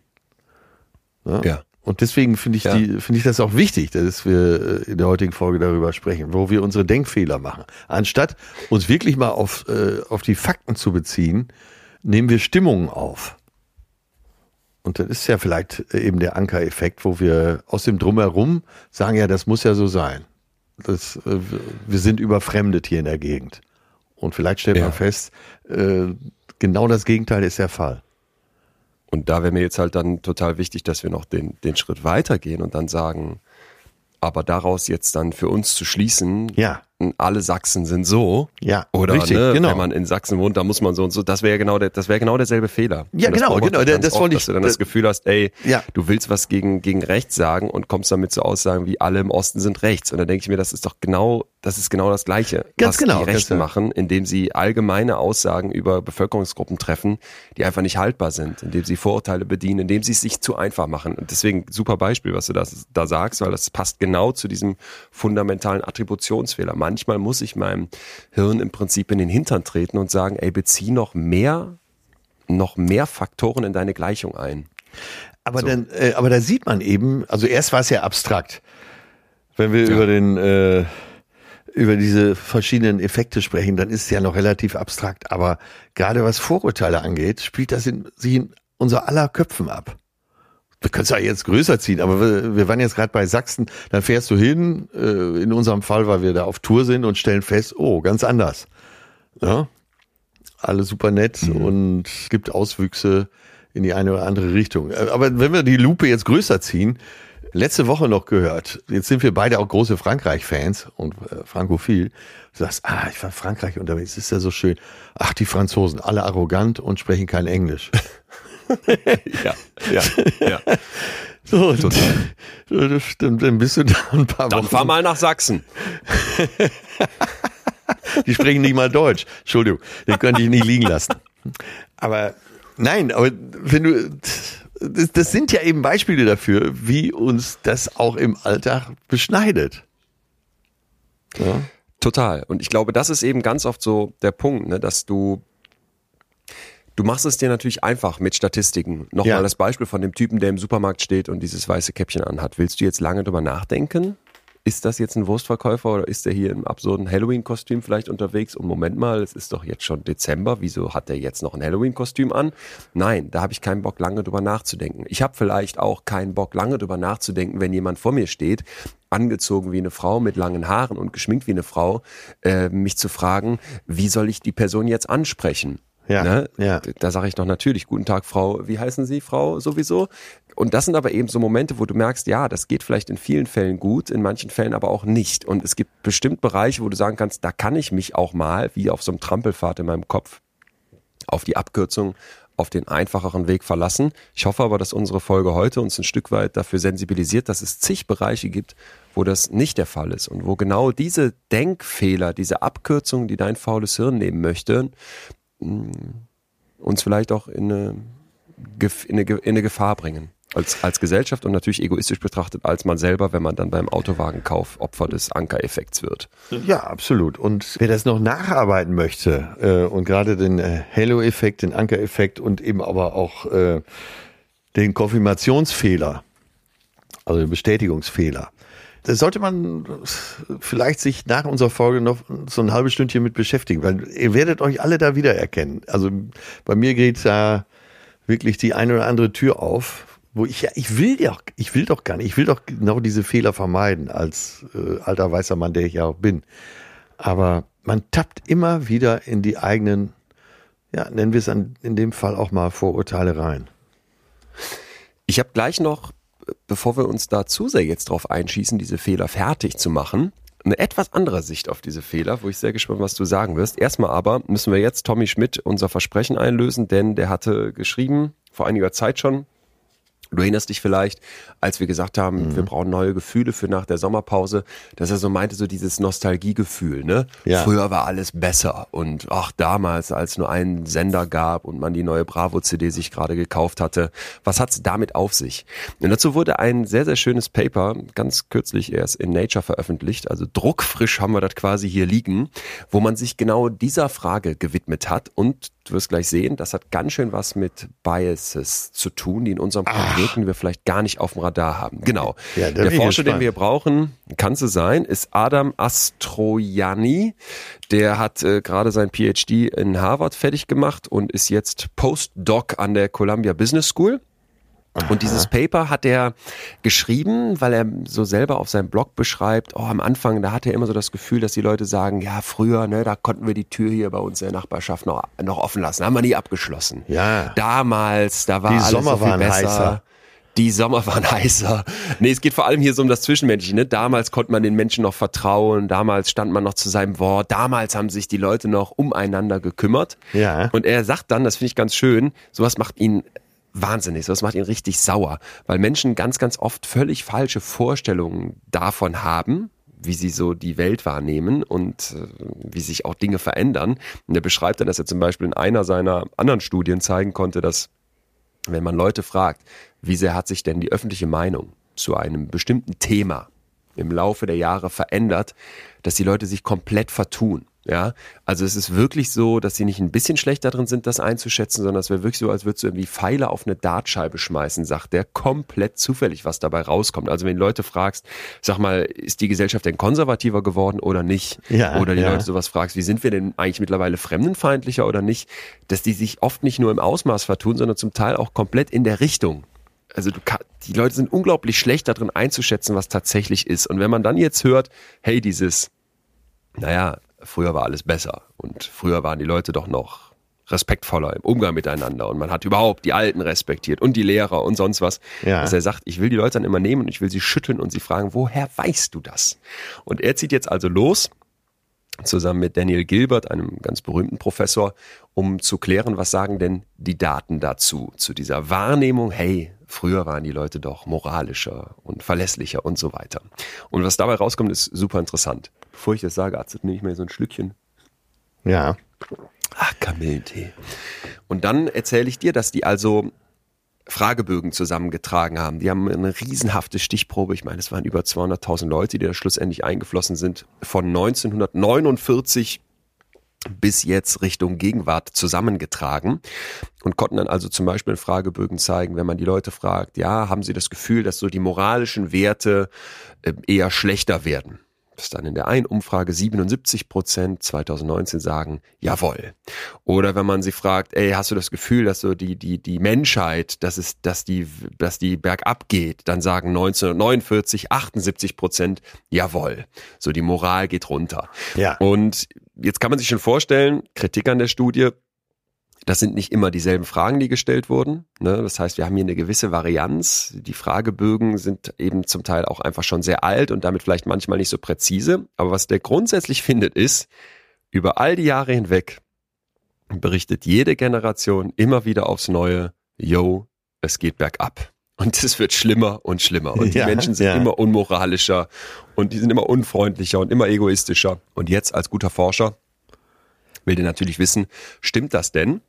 Ne? Ja. Und deswegen finde ich, Ja. die finde ich das auch wichtig, dass wir äh, in der heutigen Folge darüber sprechen, wo wir unsere Denkfehler machen. Anstatt uns wirklich mal auf, äh, auf die Fakten zu beziehen, nehmen wir Stimmungen auf. Und das ist ja vielleicht äh, eben der Ankereffekt, wo wir aus dem Drumherum sagen, ja, das muss ja so sein. Das, äh, wir sind überfremdet hier in der Gegend. Und vielleicht stellt Ja. man fest, äh, genau das Gegenteil ist der Fall. Und da wäre mir jetzt halt dann total wichtig, dass wir noch den, den Schritt weitergehen und dann sagen, aber daraus jetzt dann für uns zu schließen, Ja. Alle Sachsen sind so. Ja, Oder richtig, ne, genau. wenn man in Sachsen wohnt, da muss man so und so. Das wäre ja genau der, das wäre genau derselbe Fehler. Ja, das genau, genau, ganz das oft, ich- Dass du dann das das- Gefühl hast, ey, Ja. du willst was gegen, gegen rechts sagen und kommst damit zu Aussagen wie alle im Osten sind rechts. Und dann denke ich mir, das ist doch genau, das ist genau das Gleiche, Ganz was genau, die ganz Rechten genau. machen, indem sie allgemeine Aussagen über Bevölkerungsgruppen treffen, die einfach nicht haltbar sind, indem sie Vorurteile bedienen, indem sie es sich zu einfach machen. Und deswegen super Beispiel, was du das, da sagst, weil das passt genau zu diesem fundamentalen Attributionsfehler. Manchmal muss ich meinem Hirn im Prinzip in den Hintern treten und sagen, ey, bezieh noch mehr, noch mehr Faktoren in deine Gleichung ein. Aber dann, äh, aber da sieht man eben, also erst war es ja abstrakt. Wenn wir über den, äh, über diese verschiedenen Effekte sprechen, dann ist es ja noch relativ abstrakt. Aber gerade was Vorurteile angeht, spielt das in, sich in unser aller Köpfen ab. Wir können es ja jetzt größer ziehen, aber wir, wir waren jetzt gerade bei Sachsen, dann fährst du hin, äh, in unserem Fall, weil wir da auf Tour sind und stellen fest, oh, ganz anders. Ja? Alle super nett mhm. und es gibt Auswüchse in die eine oder andere Richtung. Äh, aber wenn wir die Lupe jetzt größer ziehen, letzte Woche noch gehört, jetzt sind wir beide auch große Frankreich-Fans und äh, Frankophil. Du sagst, ah, ich war Frankreich unterwegs, ist ja so schön. Ach, die Franzosen, alle arrogant und sprechen kein Englisch. ja, ja, ja. So, Total. Dann, dann bist du da ein paar Dann Wochen. fahr mal nach Sachsen. Die sprechen nicht mal Deutsch. Entschuldigung, den könnte ich nicht liegen lassen. Aber nein, aber wenn du, das, das sind ja eben Beispiele dafür, wie uns das auch im Alltag beschneidet. Ja. Total. Und ich glaube, das ist eben ganz oft so der Punkt, ne, dass du Du machst es dir natürlich einfach mit Statistiken. Nochmal ja. das Beispiel von dem Typen, der im Supermarkt steht und dieses weiße Käppchen anhat. Willst du jetzt lange drüber nachdenken? ist das jetzt ein Wurstverkäufer oder ist der hier im absurden Halloween-Kostüm vielleicht unterwegs? Und Moment mal, es ist doch jetzt schon Dezember, wieso hat der jetzt noch ein Halloween-Kostüm an? Nein, da habe ich keinen Bock, lange drüber nachzudenken. Ich habe vielleicht auch keinen Bock, lange drüber nachzudenken, wenn jemand vor mir steht, angezogen wie eine Frau mit langen Haaren und geschminkt wie eine Frau, äh, mich zu fragen, wie soll ich die Person jetzt ansprechen? Ja, ne? ja. Da sage ich doch natürlich, guten Tag, Frau, wie heißen Sie, Frau sowieso? Und das sind aber eben so Momente, wo du merkst, ja, das geht vielleicht in vielen Fällen gut, in manchen Fällen aber auch nicht. Und es gibt bestimmt Bereiche, wo du sagen kannst, da kann ich mich auch mal, wie auf so einem Trampelfahrt in meinem Kopf, auf die Abkürzung, auf den einfacheren Weg verlassen. Ich hoffe aber, dass unsere Folge heute uns ein Stück weit dafür sensibilisiert, dass es zig Bereiche gibt, wo das nicht der Fall ist und wo genau diese Denkfehler, diese Abkürzungen, die dein faules Hirn nehmen möchte, uns vielleicht auch in eine, in eine, in eine Gefahr bringen als, als Gesellschaft und natürlich egoistisch betrachtet als man selber, wenn man dann beim Autowagenkauf Opfer des Ankereffekts wird. Ja, absolut. Und wer das noch nacharbeiten möchte äh, und gerade den äh, Halo-Effekt, den Ankereffekt und eben aber auch äh, den Konfirmationsfehler, also den Bestätigungsfehler, sollte man vielleicht sich nach unserer Folge noch so ein halbes Stündchen mit beschäftigen, weil ihr werdet euch alle da wiedererkennen. Also bei mir geht da wirklich die eine oder andere Tür auf, wo ich ja, ich will ja, ich will doch gar nicht, ich will doch genau diese Fehler vermeiden als äh, alter weißer Mann, der ich ja auch bin. Aber man tappt immer wieder in die eigenen, ja, nennen wir es an, in dem Fall auch mal Vorurteile rein. Ich habe gleich noch, bevor wir uns da zu sehr jetzt drauf einschießen, diese Fehler fertig zu machen, eine etwas andere Sicht auf diese Fehler, wo ich sehr gespannt, was du sagen wirst. Erstmal aber müssen wir jetzt Tommy Schmidt unser Versprechen einlösen, denn der hatte geschrieben, vor einiger Zeit schon, Du erinnerst dich vielleicht, als wir gesagt haben, mhm. wir brauchen neue Gefühle für nach der Sommerpause, dass er so meinte, so dieses Nostalgiegefühl, ne? Ja. Früher war alles besser und ach, damals, als nur einen Sender gab und man die neue Bravo-CD sich gerade gekauft hatte, was hat's damit auf sich? Und dazu wurde ein sehr, sehr schönes Paper, ganz kürzlich erst in Nature veröffentlicht, also druckfrisch haben wir das quasi hier liegen, wo man sich genau dieser Frage gewidmet hat und du wirst gleich sehen, das hat ganz schön was mit Biases zu tun, die in unserem Planeten wir vielleicht gar nicht auf dem Radar haben. Genau. Ja, der Forscher, den wir brauchen, kann es sein, ist Adam Astroianni. Der hat äh, gerade sein PhD in Harvard fertig gemacht und ist jetzt Postdoc an der Columbia Business School. Und dieses Paper hat er geschrieben, weil er so selber auf seinem Blog beschreibt, oh, am Anfang, da hat er immer so das Gefühl, dass die Leute sagen, ja, früher, ne, da konnten wir die Tür hier bei uns in der Nachbarschaft noch, noch offen lassen, haben wir nie abgeschlossen. Ja. Damals, da war die alles Sommer so viel waren besser. heißer. Die Sommer waren heißer. Nee, es geht vor allem hier so um das Zwischenmenschliche. Ne? Damals konnte man den Menschen noch vertrauen, damals stand man noch zu seinem Wort, damals haben sich die Leute noch umeinander gekümmert. Ja. Und er sagt dann, das finde ich ganz schön, sowas macht ihn wahnsinnig. Das macht ihn richtig sauer, weil Menschen ganz, ganz oft völlig falsche Vorstellungen davon haben, wie sie so die Welt wahrnehmen und äh, wie sich auch Dinge verändern. Und er beschreibt dann, dass er zum Beispiel in einer seiner anderen Studien zeigen konnte, dass wenn man Leute fragt, wie sehr hat sich denn die öffentliche Meinung zu einem bestimmten Thema im Laufe der Jahre verändert, dass die Leute sich komplett vertun. Ja, also es ist wirklich so, dass sie nicht ein bisschen schlechter drin sind, das einzuschätzen, sondern es wäre wirklich so, als würdest du irgendwie Pfeile auf eine Dartscheibe schmeißen, sagt der, komplett zufällig, was dabei rauskommt. Also wenn du Leute fragst, sag mal, ist die Gesellschaft denn konservativer geworden oder nicht? Ja, oder die ja. Leute sowas fragst, wie sind wir denn eigentlich mittlerweile fremdenfeindlicher oder nicht? Dass die sich oft nicht nur im Ausmaß vertun, sondern zum Teil auch komplett in der Richtung also du die Leute sind unglaublich schlecht darin einzuschätzen, was tatsächlich ist. Und wenn man dann jetzt hört, hey, dieses, naja, früher war alles besser und früher waren die Leute doch noch respektvoller im Umgang miteinander und man hat überhaupt die Alten respektiert und die Lehrer und sonst was. Ja. Dass er sagt, ich will die Leute dann immer nehmen und ich will sie schütteln und sie fragen, woher weißt du das? Und er zieht jetzt also los zusammen mit Daniel Gilbert, einem ganz berühmten Professor, um zu klären, was sagen denn die Daten dazu, zu dieser Wahrnehmung, hey, früher waren die Leute doch moralischer und verlässlicher und so weiter. Und was dabei rauskommt, ist super interessant. Bevor ich das sage, Arzt, nehme ich mir so ein Schlückchen. Ja. Ach, Kamillentee. Und dann erzähle ich dir, dass die also Fragebögen zusammengetragen haben. Die haben eine riesenhafte Stichprobe, ich meine, es waren über 200.000 Leute, die da schlussendlich eingeflossen sind, von 1949 bis jetzt Richtung Gegenwart zusammengetragen und konnten dann also zum Beispiel in Fragebögen zeigen, wenn man die Leute fragt, ja, haben sie das Gefühl, dass so die moralischen Werte äh, eher schlechter werden? Dass dann in der einen Umfrage 77 Prozent 2019 sagen, jawohl. Oder wenn man sie fragt, ey, hast du das Gefühl, dass so die, die, die Menschheit, dass es, dass die, dass die bergab geht, dann sagen 1949 78 Prozent, jawohl. So die Moral geht runter. Ja. Und jetzt kann man sich schon vorstellen, Kritik an der Studie, das sind nicht immer dieselben Fragen, die gestellt wurden. Ne? Das heißt, wir haben hier eine gewisse Varianz. Die Fragebögen sind eben zum Teil auch einfach schon sehr alt und damit vielleicht manchmal nicht so präzise. Aber was der grundsätzlich findet, ist, über all die Jahre hinweg berichtet jede Generation immer wieder aufs Neue, yo, es geht bergab. Und es wird schlimmer und schlimmer. Und die ja, Menschen sind ja. immer unmoralischer und die sind immer unfreundlicher und immer egoistischer. Und jetzt als guter Forscher will der natürlich wissen, stimmt das denn?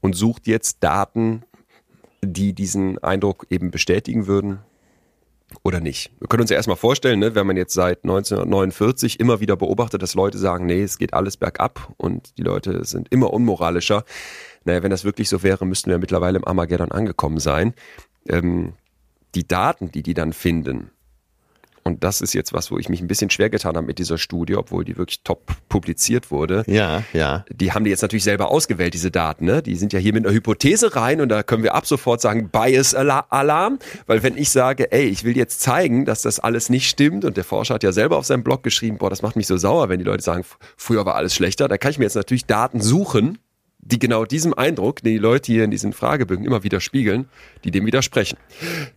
Und sucht jetzt Daten, die diesen Eindruck eben bestätigen würden oder nicht. Wir können uns ja erstmal vorstellen, ne, wenn man jetzt seit 1949 immer wieder beobachtet, dass Leute sagen, nee, es geht alles bergab und die Leute sind immer unmoralischer. Naja, wenn das wirklich so wäre, müssten wir mittlerweile im Armageddon angekommen sein. Ähm, die Daten, die die dann finden, und das ist jetzt was, wo ich mich ein bisschen schwer getan habe mit dieser Studie, obwohl die wirklich top publiziert wurde. Ja, ja. Die haben die jetzt natürlich selber ausgewählt, diese Daten. Ne? Die sind ja hier mit einer Hypothese rein und da können wir ab sofort sagen, Bias Alarm. Weil wenn ich sage, ey, ich will jetzt zeigen, dass das alles nicht stimmt und der Forscher hat ja selber auf seinem Blog geschrieben, boah, das macht mich so sauer, wenn die Leute sagen, früher war alles schlechter, da kann ich mir jetzt natürlich Daten suchen, die genau diesem Eindruck, den die Leute hier in diesen Fragebögen immer wieder spiegeln, die dem widersprechen.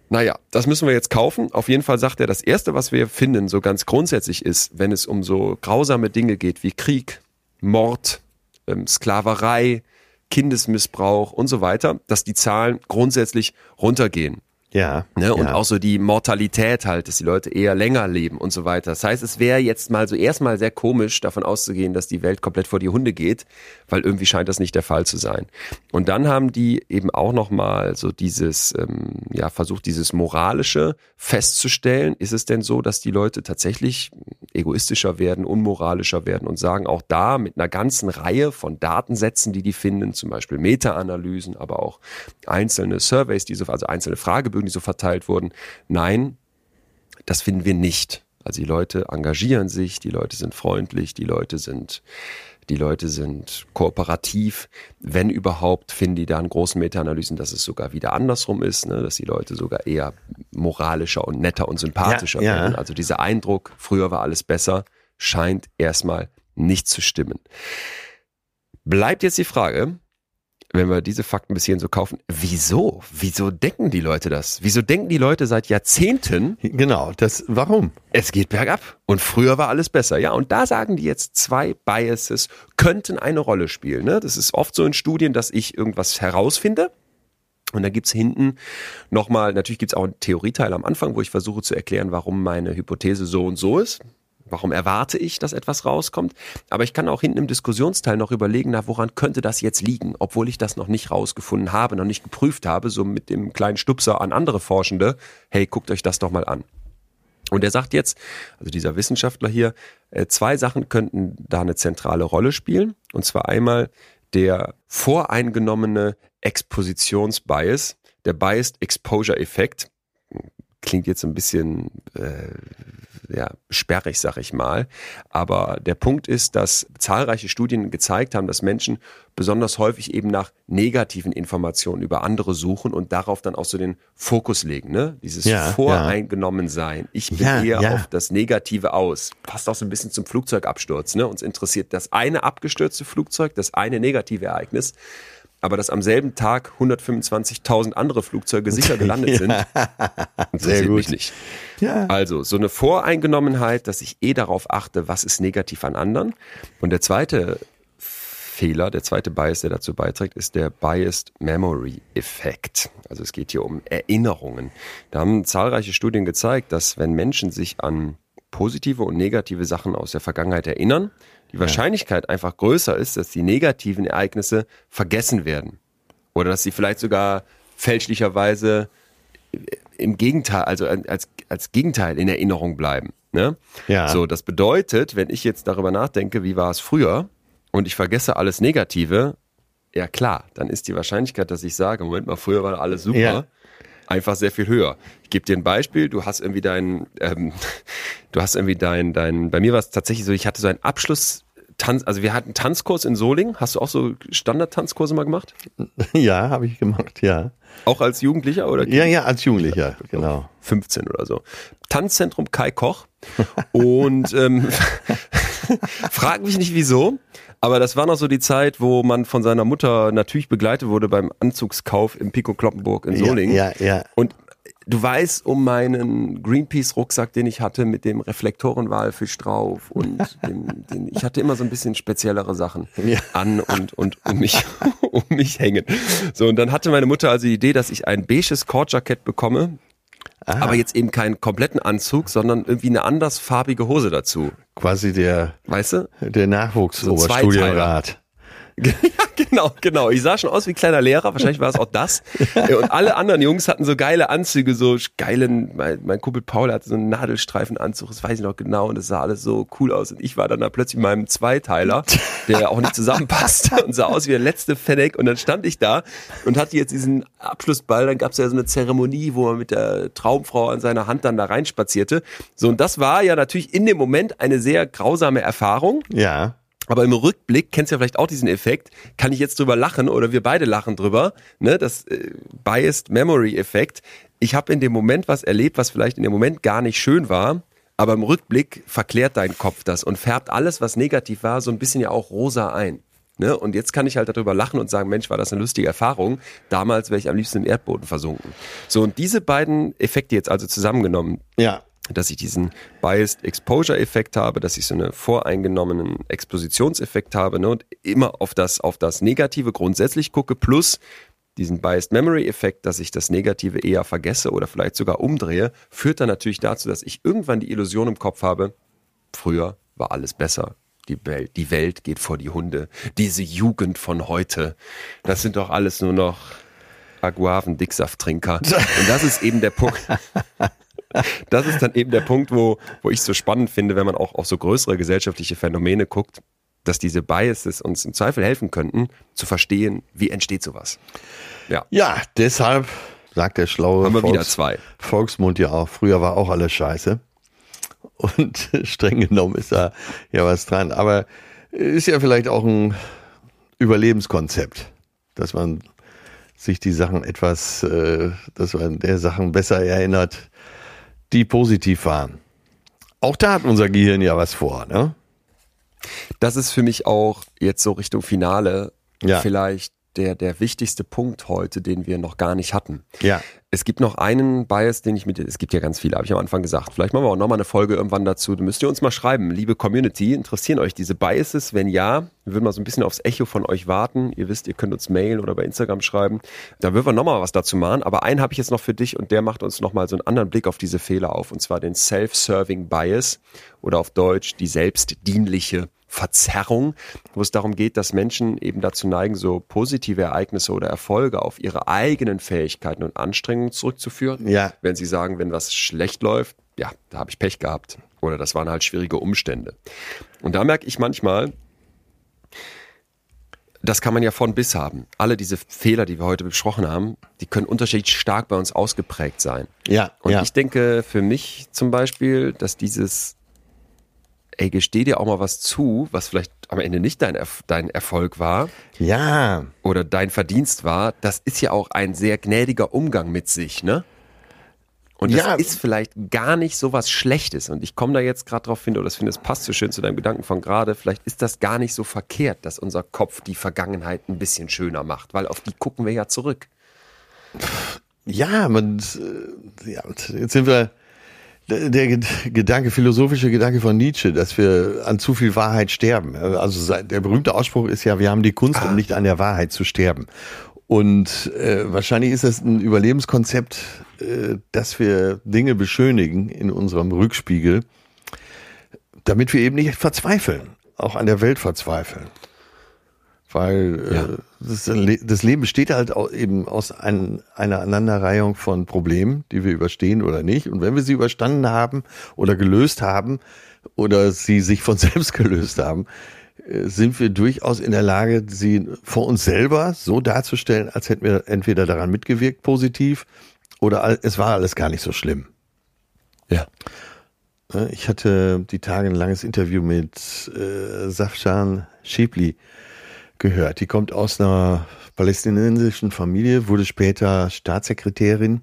Naja, das müssen wir jetzt kaufen. Auf jeden Fall sagt er, das Erste, was wir finden, so ganz grundsätzlich ist, wenn es um so grausame Dinge geht wie Krieg, Mord, ähm, Sklaverei, Kindesmissbrauch und so weiter, dass die Zahlen grundsätzlich runtergehen. Ja. Ne? Und ja. auch so die Mortalität halt, dass die Leute eher länger leben und so weiter. Das heißt, es wäre jetzt mal so erstmal sehr komisch, davon auszugehen, dass die Welt komplett vor die Hunde geht, weil irgendwie scheint das nicht der Fall zu sein. Und dann haben die eben auch nochmal so dieses, ähm, ja, versucht, dieses Moralische festzustellen. Ist es denn so, dass die Leute tatsächlich egoistischer werden, unmoralischer werden und sagen auch da mit einer ganzen Reihe von Datensätzen, die die finden, zum Beispiel Meta-Analysen, aber auch einzelne Surveys, die so, also einzelne Fragebögen, die so verteilt wurden. Nein, das finden wir nicht. Also die Leute engagieren sich, die Leute sind freundlich, die Leute sind, die Leute sind kooperativ. Wenn überhaupt, finden die da in großen Meta-Analysen, dass es sogar wieder andersrum ist, ne? dass die Leute sogar eher moralischer und netter und sympathischer ja, werden. Also dieser Eindruck, früher war alles besser, scheint erstmal nicht zu stimmen. Bleibt jetzt die Frage, wenn wir diese Fakten bis hierhin so kaufen, wieso? Wieso denken die Leute das? Wieso denken die Leute seit Jahrzehnten? Genau, das, warum? Es geht bergab. Und früher war alles besser. Ja, und da sagen die jetzt zwei Biases könnten eine Rolle spielen. Ne? Das ist oft so in Studien, dass ich irgendwas herausfinde. Und da gibt's hinten nochmal, natürlich gibt's auch einen Theorieteil am Anfang, wo ich versuche zu erklären, warum meine Hypothese so und so ist. Warum erwarte ich, dass etwas rauskommt? Aber ich kann auch hinten im Diskussionsteil noch überlegen, na, woran könnte das jetzt liegen, obwohl ich das noch nicht rausgefunden habe, noch nicht geprüft habe, so mit dem kleinen Stupser an andere Forschende, hey, guckt euch das doch mal an. Und er sagt jetzt, also dieser Wissenschaftler hier, äh, zwei Sachen könnten da eine zentrale Rolle spielen. Und zwar einmal der voreingenommene Expositionsbias, der Biased Exposure Effekt klingt jetzt so ein bisschen äh, ja, sperrig, sag ich mal. Aber der Punkt ist, dass zahlreiche Studien gezeigt haben, dass Menschen besonders häufig eben nach negativen Informationen über andere suchen und darauf dann auch so den Fokus legen. Ne? Dieses Ja, Voreingenommensein. Ich bin Ja, eher ja. auf das Negative aus. Passt auch so ein bisschen zum Flugzeugabsturz. Ne? Uns interessiert das eine abgestürzte Flugzeug, das eine negative Ereignis. Aber dass am selben Tag 125.000 andere Flugzeuge sicher gelandet sind, interessiert gut. mich nicht. Ja. Also so eine Voreingenommenheit, dass ich eh darauf achte, was ist negativ an anderen. Und der zweite Fehler, der zweite Bias, der dazu beiträgt, ist der Biased Memory Effekt. Also es geht hier um Erinnerungen. Da haben zahlreiche Studien gezeigt, dass wenn Menschen sich an positive und negative Sachen aus der Vergangenheit erinnern, die Wahrscheinlichkeit einfach größer ist, dass die negativen Ereignisse vergessen werden. Oder dass sie vielleicht sogar fälschlicherweise im Gegenteil, also als, als Gegenteil in Erinnerung bleiben. Ne? Ja. So, das bedeutet, wenn ich jetzt darüber nachdenke, wie war es früher und ich vergesse alles Negative, ja klar, dann ist die Wahrscheinlichkeit, dass ich sage, Moment mal, früher war alles super, Ja. Einfach sehr viel höher. Ich gebe dir ein Beispiel, du hast irgendwie dein, ähm, du hast irgendwie dein, dein, bei mir war es tatsächlich so, ich hatte so einen Abschluss, Tanz, also wir hatten Tanzkurs in Solingen. Hast du auch so Standard-Tanzkurse mal gemacht? Ja, habe ich gemacht, ja. Auch als Jugendlicher oder Ja, ja, als Jugendlicher, genau. 15 oder so. Tanzzentrum Kai Koch. Und ähm, frag mich nicht wieso, aber das war noch so die Zeit, wo man von seiner Mutter natürlich begleitet wurde beim Anzugskauf im Pico Kloppenburg in Solingen. Ja, ja, ja. Und du weißt um meinen Greenpeace-Rucksack, den ich hatte, mit dem Reflektorenwalfisch drauf und dem, den, ich hatte immer so ein bisschen speziellere Sachen Ja. an und, und um mich, um mich hängen. So, und dann hatte meine Mutter also die Idee, dass ich ein beiges Kordjackett bekomme, aber jetzt eben keinen kompletten Anzug, sondern irgendwie eine andersfarbige Hose dazu. Quasi der, Weißt du? der Nachwuchsoberstudienrat. Ja, genau, genau. Ich sah schon aus wie ein kleiner Lehrer, wahrscheinlich war es auch das. Und alle anderen Jungs hatten so geile Anzüge, so geilen, mein, mein Kumpel Paul hatte so einen Nadelstreifenanzug, das weiß ich noch genau, und es sah alles so cool aus. Und ich war dann da plötzlich in meinem Zweiteiler, der auch nicht zusammenpasste und sah aus wie der letzte Fennec. Und dann stand ich da und hatte jetzt diesen Abschlussball, dann gab es ja so eine Zeremonie, wo man mit der Traumfrau an seiner Hand dann da reinspazierte. So, und das war ja natürlich in dem Moment eine sehr grausame Erfahrung. Ja. Aber im Rückblick, kennst du ja vielleicht auch diesen Effekt, kann ich jetzt drüber lachen oder wir beide lachen drüber, ne? Das äh, Biased Memory Effekt. Ich habe in dem Moment was erlebt, was vielleicht in dem Moment gar nicht schön war, aber im Rückblick verklärt dein Kopf das und färbt alles, was negativ war, so ein bisschen ja auch rosa ein. Ne? Und jetzt kann ich halt darüber lachen und sagen, Mensch, war das eine lustige Erfahrung. Damals wäre ich am liebsten im Erdboden versunken. So, und diese beiden Effekte jetzt also zusammengenommen, Ja. Dass ich diesen Biased Exposure Effekt habe, dass ich so einen voreingenommenen Expositionseffekt habe ne, und immer auf das, auf das Negative grundsätzlich gucke, plus diesen Biased Memory Effekt, dass ich das Negative eher vergesse oder vielleicht sogar umdrehe, führt dann natürlich dazu, dass ich irgendwann die Illusion im Kopf habe, früher war alles besser. Die Welt, die Welt geht vor die Hunde. Diese Jugend von heute, das sind doch alles nur noch Aguaven-Dicksafttrinker. Und das ist eben der Punkt. Das ist dann eben der Punkt, wo, wo ich es so spannend finde, wenn man auch auf so größere gesellschaftliche Phänomene guckt, dass diese Biases uns im Zweifel helfen könnten, zu verstehen, wie entsteht sowas. Ja, Ja, deshalb sagt der schlaue haben wir wieder Volks zwei. Volksmund ja auch, früher war auch alles scheiße. Und streng genommen ist da ja was dran. Aber ist ja vielleicht auch ein Überlebenskonzept, dass man sich die Sachen etwas, äh, dass man der Sachen besser erinnert, die positiv waren. Auch da hat unser Gehirn ja was vor, ne? Das ist für mich auch jetzt so Richtung Finale Ja. vielleicht der, der wichtigste Punkt heute, den wir noch gar nicht hatten. Ja. Es gibt noch einen Bias, den ich mit, es gibt ja ganz viele, habe ich am Anfang gesagt. Vielleicht machen wir auch nochmal eine Folge irgendwann dazu. Da müsst ihr uns mal schreiben, liebe Community, interessieren euch diese Biases? Wenn ja, wir würden mal so ein bisschen aufs Echo von euch warten. Ihr wisst, ihr könnt uns mailen oder bei Instagram schreiben. Da würden wir nochmal was dazu machen. Aber einen habe ich jetzt noch für dich und der macht uns nochmal so einen anderen Blick auf diese Fehler auf. Und zwar den Self-Serving Bias oder auf Deutsch die selbstdienliche Verzerrung, wo es darum geht, dass Menschen eben dazu neigen, so positive Ereignisse oder Erfolge auf ihre eigenen Fähigkeiten und Anstrengungen zurückzuführen. Ja. Wenn sie sagen, wenn was schlecht läuft, ja, da habe ich Pech gehabt. Oder das waren halt schwierige Umstände. Und da merke ich manchmal, das kann man ja von bis haben. Alle diese Fehler, die wir heute besprochen haben, die können unterschiedlich stark bei uns ausgeprägt sein. Ja, Und ja. ich denke für mich zum Beispiel, dass dieses, ey, gesteh dir auch mal was zu, was vielleicht am Ende nicht dein, Erf dein Erfolg war ja, oder dein Verdienst war, das ist ja auch ein sehr gnädiger Umgang mit sich, ne? Und das Ja. ist vielleicht gar nicht so was Schlechtes. Und ich komme da jetzt gerade drauf hin, oder das finde, es passt so schön zu deinem Gedanken von gerade. Vielleicht ist das gar nicht so verkehrt, dass unser Kopf die Vergangenheit ein bisschen schöner macht, weil auf die gucken wir ja zurück. Ja, man, äh, ja, und jetzt sind wir der der Ged- Gedanke, philosophische Gedanke von Nietzsche, dass wir an zu viel Wahrheit sterben. Also der berühmte Ausspruch ist ja, wir haben die Kunst, um nicht an der Wahrheit zu sterben. Und äh, wahrscheinlich ist das ein Überlebenskonzept, äh, dass wir Dinge beschönigen in unserem Rückspiegel, damit wir eben nicht verzweifeln, auch an der Welt verzweifeln. Weil Ja. äh, das, das Leben besteht halt eben aus ein, einer Aneinanderreihung von Problemen, die wir überstehen oder nicht. Und wenn wir sie überstanden haben oder gelöst haben oder sie sich von selbst gelöst haben, äh, sind wir durchaus in der Lage, sie vor uns selber so darzustellen, als hätten wir entweder daran mitgewirkt positiv oder es war alles gar nicht so schlimm. Ja. Ne, Ich hatte die Tage ein langes Interview mit äh, Safjan Schibli gehört. Die kommt aus einer palästinensischen Familie, wurde später Staatssekretärin,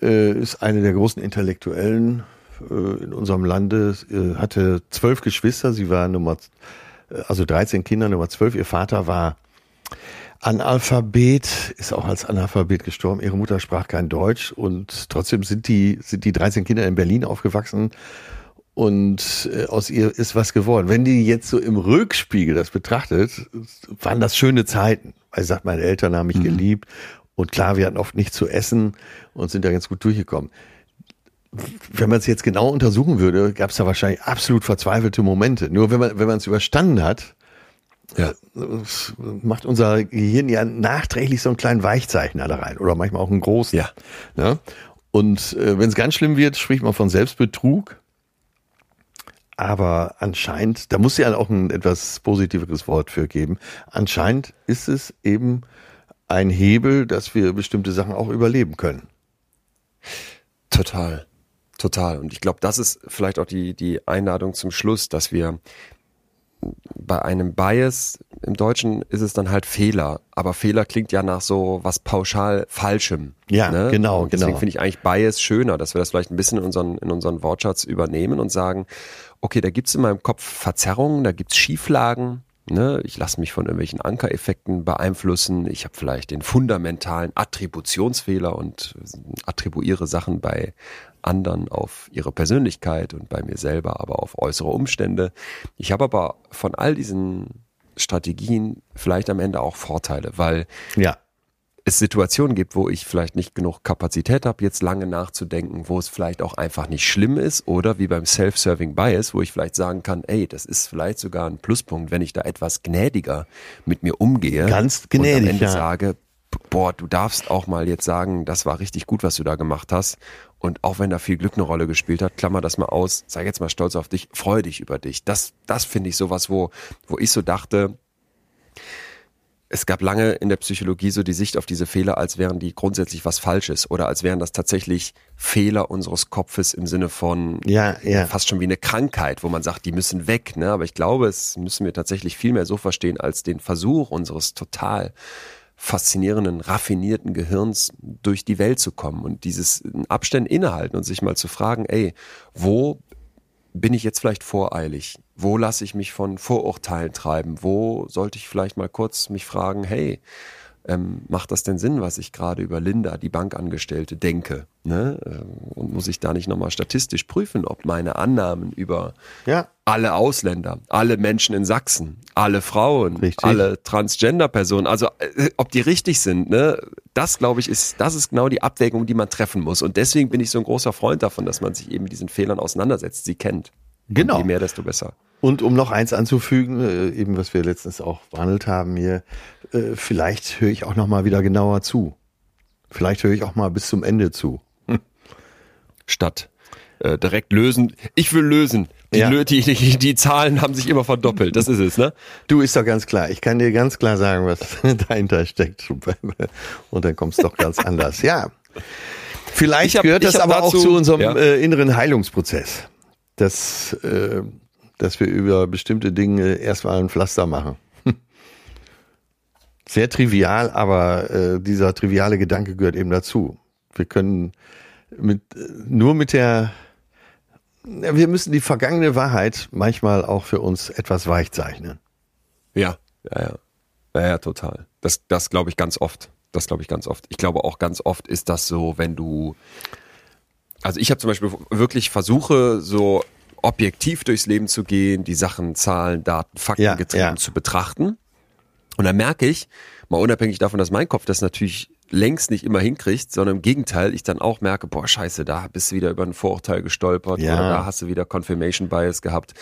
äh, ist eine der großen Intellektuellen äh, in unserem Lande, äh, hatte zwölf Geschwister, sie war Nummer, also 13 Kinder, Nummer zwölf. Ihr Vater war Analphabet, ist auch als Analphabet gestorben. Ihre Mutter sprach kein Deutsch und trotzdem sind die, sind die 13 Kinder in Berlin aufgewachsen und äh, aus ihr ist was geworden. Wenn die jetzt so im Rückspiegel das betrachtet, waren das schöne Zeiten. Weil sie sagt, meine Eltern haben mich geliebt und klar, wir hatten oft nichts zu essen und sind da ganz gut durchgekommen. Wenn man es jetzt genau untersuchen würde, gab es da wahrscheinlich absolut verzweifelte Momente. Nur wenn man wenn man es überstanden hat, Ja. macht unser Gehirn ja nachträglich so einen kleinen Weichzeichner da rein oder manchmal auch einen großen. Ja. Ne? Und äh, wenn es ganz schlimm wird, spricht man von Selbstbetrug. Aber anscheinend, da muss ja auch ein etwas positiveres Wort für geben. Anscheinend ist es eben ein Hebel, dass wir bestimmte Sachen auch überleben können. Total. Total. Und ich glaube, das ist vielleicht auch die, die Einladung zum Schluss, dass wir bei einem Bias, im Deutschen ist es dann halt Fehler, aber Fehler klingt ja nach so was pauschal Falschem. Ja, ne? genau, Und Deswegen genau. finde ich eigentlich Bias schöner, dass wir das vielleicht ein bisschen in unseren, in unseren Wortschatz übernehmen und sagen, okay, da gibt's in meinem Kopf Verzerrungen, da gibt's Schieflagen, Ne, ich lasse mich von irgendwelchen Ankereffekten beeinflussen. Ich habe vielleicht den fundamentalen Attributionsfehler und attribuiere Sachen bei anderen auf ihre Persönlichkeit und bei mir selber aber auf äußere Umstände. Ich habe aber von all diesen Strategien vielleicht am Ende auch Vorteile, weil Ja. es Situationen gibt, wo ich vielleicht nicht genug Kapazität habe, jetzt lange nachzudenken, wo es vielleicht auch einfach nicht schlimm ist oder wie beim Self-Serving Bias, wo ich vielleicht sagen kann, ey, das ist vielleicht sogar ein Pluspunkt, wenn ich da etwas gnädiger mit mir umgehe. Ganz und gnädig, am Ende ja. sage, boah, du darfst auch mal jetzt sagen, das war richtig gut, was du da gemacht hast. Und auch wenn da viel Glück eine Rolle gespielt hat, klammer das mal aus, sei jetzt mal stolz auf dich, freu dich über dich. Das, das finde ich sowas, wo, wo ich so dachte, es gab lange in der Psychologie so die Sicht auf diese Fehler, als wären die grundsätzlich was Falsches oder als wären das tatsächlich Fehler unseres Kopfes im Sinne von Ja, ja. fast schon wie eine Krankheit, wo man sagt, die müssen weg. Ne? Aber ich glaube, es müssen wir tatsächlich viel mehr so verstehen als den Versuch unseres total faszinierenden, raffinierten Gehirns durch die Welt zu kommen und dieses in Abständen innehalten und sich mal zu fragen, ey, wo bin ich jetzt vielleicht voreilig? Wo lasse ich mich von Vorurteilen treiben? Wo sollte ich vielleicht mal kurz mich fragen, hey, ähm, macht das denn Sinn, was ich gerade über Linda, die Bankangestellte, denke? Ne? Ähm, Und muss ich da nicht nochmal statistisch prüfen, ob meine Annahmen über Ja. alle Ausländer, alle Menschen in Sachsen, alle Frauen, Richtig. alle Transgender-Personen, also äh, ob die richtig sind, ne? Das glaube ich ist, das ist genau die Abwägung, die man treffen muss. Und deswegen bin ich so ein großer Freund davon, dass man sich eben mit diesen Fehlern auseinandersetzt, sie kennt. Genau. Und je mehr, desto besser. Und um noch eins anzufügen, äh, eben was wir letztens auch behandelt haben hier, äh, vielleicht höre ich auch noch mal wieder genauer zu. Vielleicht höre ich auch mal bis zum Ende zu. Statt äh, direkt lösen. Ich will lösen. Die, Ja. Die, die, die Zahlen haben sich immer verdoppelt. Das ist es, ne? Du ist doch ganz klar. Ich kann dir ganz klar sagen, was dahinter steckt. Und dann kommt es doch ganz anders. Ja. Vielleicht Ich hab- gehört das aber auch dazu- zu unserem ja. äh, inneren Heilungsprozess. Dass, äh, dass wir über bestimmte Dinge erstmal ein Pflaster machen. Sehr trivial, aber äh, dieser triviale Gedanke gehört eben dazu. Wir können mit, äh, nur mit der, wir müssen die vergangene Wahrheit manchmal auch für uns etwas weich zeichnen. Ja, ja, ja. Ja, ja, total. Das, das glaube ich ganz oft. Das glaube ich ganz oft. Ich glaube auch ganz oft ist das so, wenn du, also ich habe zum Beispiel wirklich versuche, so objektiv durchs Leben zu gehen, die Sachen, Zahlen, Daten, Fakten Ja, getrieben ja. zu betrachten. Und dann merke ich, mal unabhängig davon, dass mein Kopf das natürlich längst nicht immer hinkriegt, sondern im Gegenteil, ich dann auch merke, boah, scheiße, da bist du wieder über ein Vorurteil gestolpert Ja. oder da hast du wieder Confirmation Bias gehabt.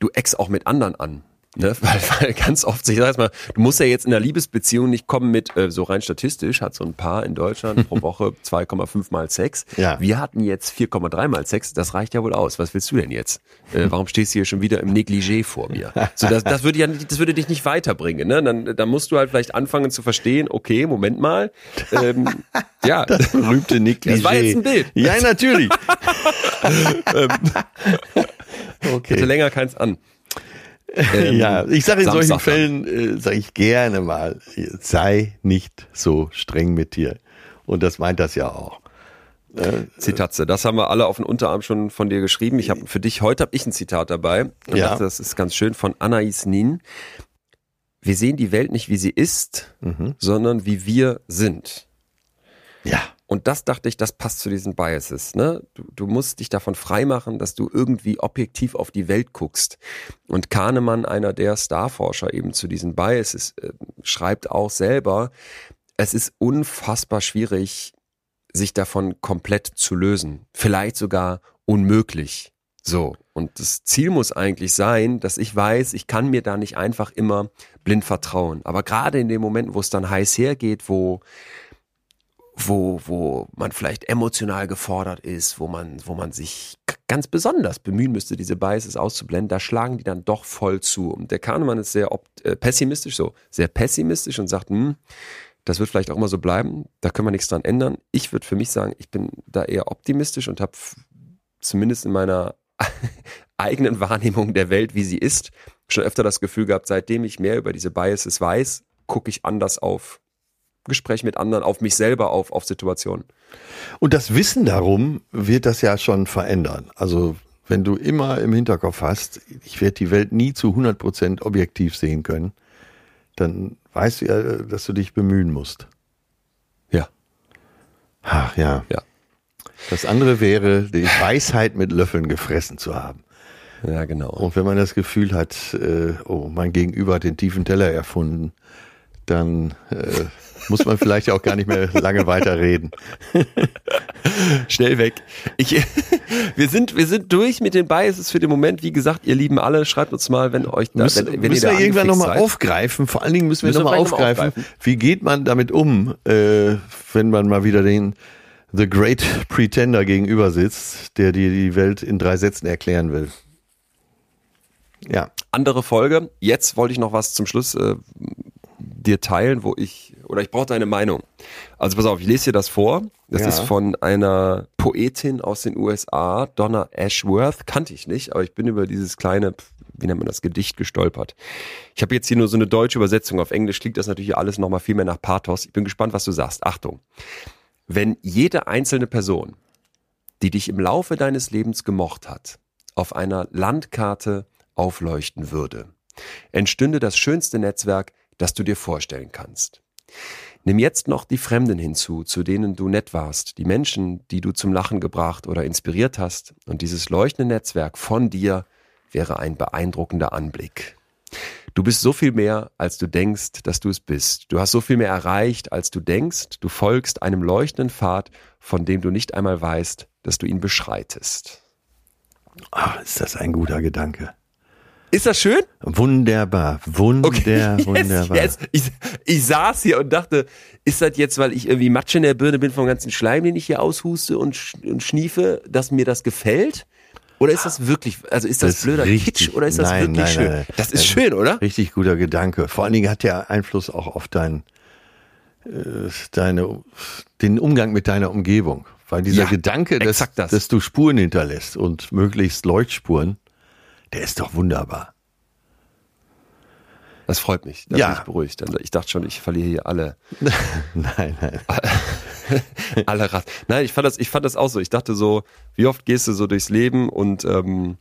Du eckst auch mit anderen an. Ne? Weil, weil ganz oft, ich sag mal, du musst ja jetzt in einer Liebesbeziehung nicht kommen mit, äh, so rein statistisch hat so ein Paar in Deutschland pro Woche 2,5 mal Sex. Ja. Wir hatten jetzt 4,3 mal Sex, das reicht ja wohl aus. Was willst du denn jetzt? Äh, warum stehst du hier schon wieder im Negligé vor mir? So, das, das würde ja, nicht- das würde dich nicht weiterbringen. Ne? Dann, dann musst du halt vielleicht anfangen zu verstehen, okay, Moment mal. Ähm, ja, Berühmte Negligé. Das war jetzt ein Bild. Ja, natürlich. hatte okay. länger keins an. Ähm, Ja, ich sage in solchen Samstag dann. Fällen, äh, sage ich gerne mal, sei nicht so streng mit dir. Und das meint das ja auch. Zitatze. Das haben wir alle auf den Unterarm schon von dir geschrieben. Ich habe für dich heute habe ich ein Zitat dabei. Ja. das, das ist ganz schön von Anais Nin. Wir sehen die Welt nicht wie sie ist, Mhm. sondern wie wir sind. Ja. Und das dachte ich, das passt zu diesen Biases. Ne? Du, du musst dich davon freimachen, dass du irgendwie objektiv auf die Welt guckst. Und Kahnemann, einer der Starforscher eben zu diesen Biases, äh, schreibt auch selber, es ist unfassbar schwierig, sich davon komplett zu lösen. Vielleicht sogar unmöglich. So. Und das Ziel muss eigentlich sein, dass ich weiß, ich kann mir da nicht einfach immer blind vertrauen. Aber gerade in den Momenten, wo es dann heiß hergeht, wo wo, wo man vielleicht emotional gefordert ist, wo man, wo man sich ganz besonders bemühen müsste, diese Biases auszublenden, da schlagen die dann doch voll zu. Und der Kahnemann ist sehr äh, pessimistisch, so sehr pessimistisch und sagt, hm, das wird vielleicht auch immer so bleiben, da können wir nichts dran ändern. Ich würde für mich sagen, ich bin da eher optimistisch und habe zumindest in meiner eigenen Wahrnehmung der Welt, wie sie ist, schon öfter das Gefühl gehabt, seitdem ich mehr über diese Biases weiß, gucke ich anders auf Gespräch mit anderen, auf mich selber, auf, auf Situationen. Und das Wissen darum wird das ja schon verändern. Also wenn du immer im Hinterkopf hast, ich werde die Welt nie zu 100% objektiv sehen können, dann weißt du ja, dass du dich bemühen musst. Ja. Ach ja. Ja. Das andere wäre, die Weisheit mit Löffeln gefressen zu haben. Ja, genau. Und wenn man das Gefühl hat, äh, oh, mein Gegenüber hat den tiefen Teller erfunden, dann äh, muss man vielleicht auch gar nicht mehr lange weiterreden. Schnell weg. Ich, wir sind, wir sind durch mit den Biases für den Moment. Wie gesagt, ihr Lieben alle, schreibt uns mal, wenn euch da, müssen, wenn, wenn müssen ihr wir irgendwann nochmal aufgreifen. Vor allen Dingen müssen wir nochmal aufgreifen, aufgreifen. wie geht man damit um, äh, wenn man mal wieder den The Great Pretender gegenüber sitzt, der dir die Welt in drei Sätzen erklären will. Ja, Andere Folge. Jetzt wollte ich noch was zum Schluss äh, dir teilen, wo ich, oder ich brauche deine Meinung. Also pass auf, ich lese dir das vor. Das Ja. ist von einer Poetin aus den USA, Donna Ashworth. Kannte ich nicht, aber ich bin über dieses kleine, wie nennt man das, Gedicht gestolpert. Ich habe jetzt hier nur so eine deutsche Übersetzung. Auf Englisch klingt das natürlich alles nochmal viel mehr nach Pathos. Ich bin gespannt, was du sagst. Achtung. Wenn jede einzelne Person, die dich im Laufe deines Lebens gemocht hat, auf einer Landkarte aufleuchten würde, entstünde das schönste Netzwerk, das du dir vorstellen kannst. Nimm jetzt noch die Fremden hinzu, zu denen du nett warst, die Menschen, die du zum Lachen gebracht oder inspiriert hast, und dieses leuchtende Netzwerk von dir wäre ein beeindruckender Anblick. Du bist so viel mehr, als du denkst, dass du es bist. Du hast so viel mehr erreicht, als du denkst. Du folgst einem leuchtenden Pfad, von dem du nicht einmal weißt, dass du ihn beschreitest. ah, ist das ein guter Gedanke. Ist das schön? Wunderbar, wunder, Yes, wunderbar. yes. Ich, ich saß hier und dachte, ist das jetzt, weil ich irgendwie Matsch in der Birne bin vom ganzen Schleim, den ich hier aushuste und, sch und schniefe, dass mir das gefällt? Oder ist das wirklich, also ist das, Das blöder richtig- Kitsch oder ist das Nein, wirklich nein, schön? nein. Das ist schön, oder? Richtig guter Gedanke. Vor allen Dingen hat der Einfluss auch auf dein, äh, deine, den Umgang mit deiner Umgebung. Weil dieser Ja, Gedanke, dass, das. dass du Spuren hinterlässt und möglichst Leuchtspuren, der ist doch wunderbar. Das freut mich. Da Ja. bin ich beruhigt. Also Ich dachte schon, ich verliere hier alle, nein, nein. alle Rat. Nein, ich fand das, ich fand das auch so. Ich dachte so, wie oft gehst du so durchs Leben und ähm,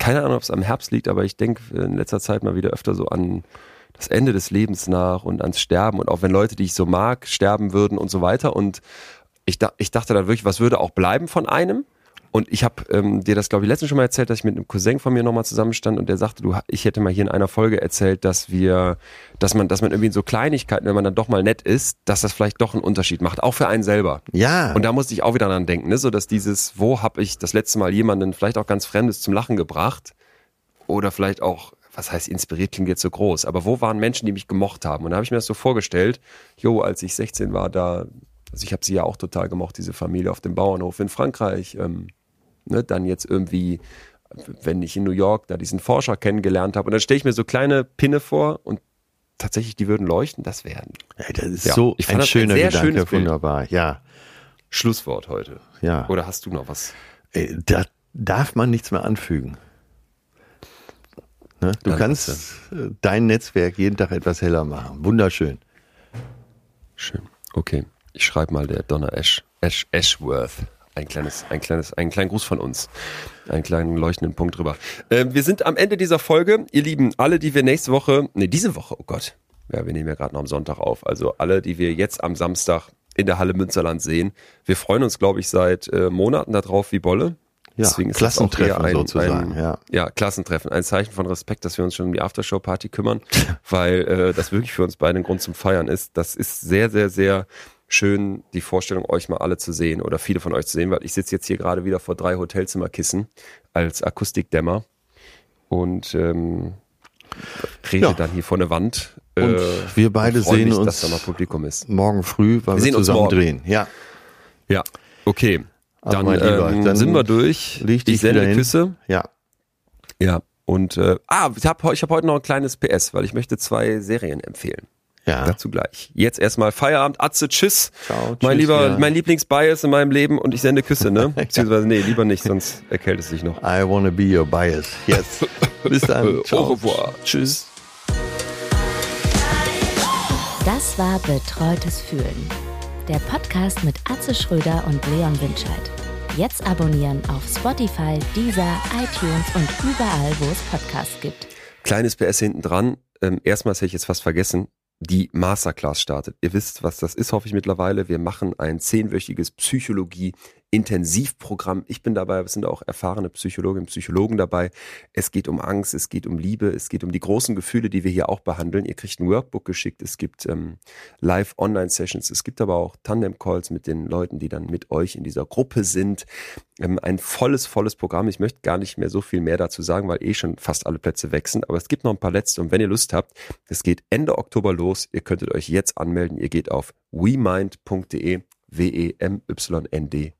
keine Ahnung, ob es am Herbst liegt, aber ich denke in letzter Zeit mal wieder öfter so an das Ende des Lebens nach und ans Sterben und auch wenn Leute, die ich so mag, sterben würden und so weiter. Und ich, da, ich dachte dann wirklich, was würde auch bleiben von einem? Und ich habe ähm, dir das, glaube ich, letztens schon mal erzählt, dass ich mit einem Cousin von mir nochmal zusammenstand und der sagte, du, ich hätte mal hier in einer Folge erzählt, dass wir, dass man, dass man irgendwie in so Kleinigkeiten, wenn man dann doch mal nett ist, dass das vielleicht doch einen Unterschied macht, auch für einen selber. Ja. Und da musste ich auch wieder dran denken, ne? so dass dieses, wo habe ich das letzte Mal jemanden vielleicht auch ganz Fremdes zum Lachen gebracht oder vielleicht auch, was heißt inspiriert klingt jetzt so groß, aber wo waren Menschen, die mich gemocht haben? Und da habe ich mir das so vorgestellt, jo, als ich 16 war, da, also ich habe sie ja auch total gemocht, diese Familie auf dem Bauernhof in Frankreich, ähm, ne? dann jetzt irgendwie, wenn ich in New York da diesen Forscher kennengelernt habe und dann stelle ich mir so kleine Pinne vor und tatsächlich, die würden leuchten, das ein Ey, das ist Ja, so ich ein das ein schöner sehr Gedanke, schönes Bild. wunderbar. Ja, Schlusswort heute. ja. Oder hast du noch was? Ey, da darf man nichts mehr anfügen. Ne? Du Dann kannst äh, dein Netzwerk jeden Tag etwas heller machen. Wunderschön. Schön. Okay. Ich schreibe mal der Donna Ash, Ash, Ashworth. Ein kleines, ein kleines, einen kleinen Gruß von uns. Einen kleinen leuchtenden Punkt drüber. Äh, wir sind am Ende dieser Folge. Ihr Lieben, alle, die wir nächste Woche, nee, diese Woche, oh Gott. Ja, wir nehmen ja gerade noch am Sonntag auf. Also alle, die wir jetzt am Samstag in der Halle Münsterland sehen. Wir freuen uns, glaube ich, seit äh, Monaten darauf wie Bolle. Ja, Deswegen ist Klassentreffen ein, sozusagen, ein, ja. ja, Klassentreffen. Ein Zeichen von Respekt, dass wir uns schon um die Aftershow-Party kümmern, weil äh, das wirklich für uns beide ein Grund zum Feiern ist. Das ist sehr, sehr, sehr schön, die Vorstellung, euch mal alle zu sehen oder viele von euch zu sehen, weil ich sitze jetzt hier gerade wieder vor drei Hotelzimmerkissen als Akustikdämmer und ähm, rede Ja. dann hier vor eine Wand. Und wir beide und sehen mich, uns- dass da mal Publikum ist. Morgen früh, weil wir, sehen uns zusammen drehen. Ja. Ja, okay. Dann, ähm, dann sind wir durch. dich ich sende. Küsse. Ja. Ja. Und äh, ah, ich habe ich hab heute noch ein kleines PS, weil ich möchte zwei Serien empfehlen. Ja. Dazu gleich. Jetzt erstmal Feierabend, Atze, tschüss. Ciao, mein tschüss, lieber, ja. mein Lieblingsbias in meinem Leben und ich sende Küsse, ne? Beziehungsweise nee, lieber nicht, sonst erkältet es sich noch. I wanna be your bias. Yes. Bis dann. Au Ciao. revoir. Tschüss. Das war Betreutes Fühlen. Der Podcast mit Atze Schröder und Leon Winscheid. Jetzt abonnieren auf Spotify, Deezer, iTunes und überall, wo es Podcasts gibt. Kleines PS hinten dran. Ähm, erstmals hätte ich jetzt fast vergessen. Die Masterclass startet. Ihr wisst, was das ist, hoffe ich mittlerweile. Wir machen ein zehnwöchiges Psychologie-Intensivprogramm. Ich bin dabei, es sind auch erfahrene Psychologinnen und Psychologen dabei. Es geht um Angst, es geht um Liebe, es geht um die großen Gefühle, die wir hier auch behandeln. Ihr kriegt ein Workbook geschickt, es gibt ähm, Live-Online-Sessions, es gibt aber auch Tandem-Calls mit den Leuten, die dann mit euch in dieser Gruppe sind. Ähm, ein volles, volles Programm. Ich möchte gar nicht mehr so viel mehr dazu sagen, weil eh schon fast alle Plätze weg. Aber es gibt noch ein paar letzte. Und wenn ihr Lust habt, es geht Ende Oktober los. Ihr könntet euch jetzt anmelden. Ihr geht auf wemind.de, W-E-M-Y-N-D.de,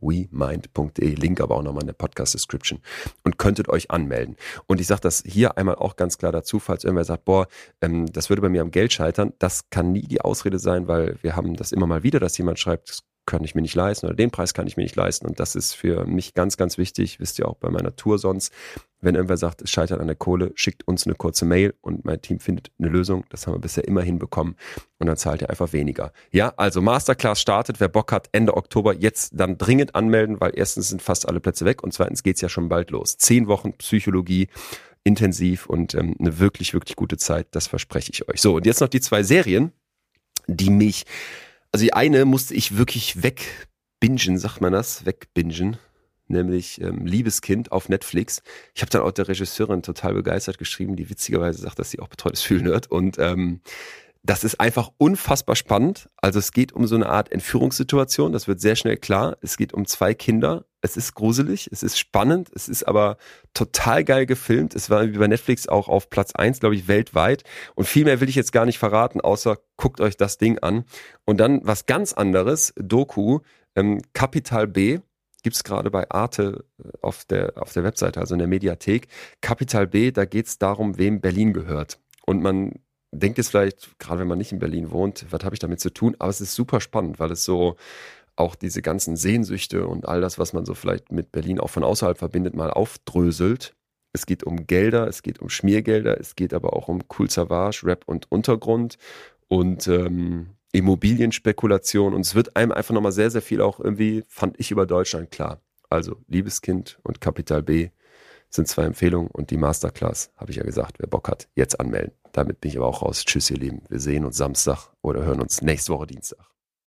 wemind.de, Link aber auch nochmal in der Podcast-Description und könntet euch anmelden. Und ich sage das hier einmal auch ganz klar dazu, falls irgendwer sagt, boah, ähm, das würde bei mir am Geld scheitern. Das kann nie die Ausrede sein, weil wir haben das immer mal wieder, dass jemand schreibt, das kann ich mir nicht leisten oder den Preis kann ich mir nicht leisten. Und das ist für mich ganz, ganz wichtig. Wisst ihr auch bei meiner Tour sonst. Wenn irgendwer sagt, es scheitert an der Kohle, schickt uns eine kurze Mail und mein Team findet eine Lösung. Das haben wir bisher immer hinbekommen. Und dann zahlt ihr einfach weniger. Ja, also Masterclass startet. Wer Bock hat, Ende Oktober jetzt dann dringend anmelden, weil erstens sind fast alle Plätze weg und zweitens geht's ja schon bald los. Zehn Wochen Psychologie intensiv und ähm, eine wirklich, wirklich gute Zeit. Das verspreche ich euch. So, und jetzt noch die zwei Serien, die mich also die eine musste ich wirklich wegbingen, sagt man das, wegbingen, nämlich ähm, Liebeskind auf Netflix. Ich habe dann auch der Regisseurin total begeistert geschrieben, die witzigerweise sagt, dass sie auch betreutes Fühlen hört und ähm, das ist einfach unfassbar spannend. Also es geht um so eine Art Entführungssituation, das wird sehr schnell klar. Es geht um zwei Kinder. Es ist gruselig, es ist spannend, es ist aber total geil gefilmt. Es war wie bei Netflix auch auf Platz eins, glaube ich, weltweit. Und viel mehr will ich jetzt gar nicht verraten, außer guckt euch das Ding an. Und dann was ganz anderes, Doku, ähm, Kapital B, gibt's gerade bei Arte äh, auf der, auf der Webseite, also in der Mediathek. Kapital B, da geht's darum, wem Berlin gehört. Und man denkt jetzt vielleicht, gerade wenn man nicht in Berlin wohnt, was habe ich damit zu tun? Aber es ist super spannend, weil es so auch diese ganzen Sehnsüchte und all das, was man so vielleicht mit Berlin auch von außerhalb verbindet, mal aufdröselt. Es geht um Gelder, es geht um Schmiergelder, es geht aber auch um Cool Savage, Rap und Untergrund und ähm, Immobilienspekulation. Und es wird einem einfach nochmal sehr, sehr viel auch irgendwie, fand ich, über Deutschland klar. Also Liebeskind und Kapital B sind zwei Empfehlungen und die Masterclass, habe ich ja gesagt, wer Bock hat, jetzt anmelden. Damit bin ich aber auch raus. Tschüss, ihr Lieben. Wir sehen uns Samstag oder hören uns nächste Woche Dienstag.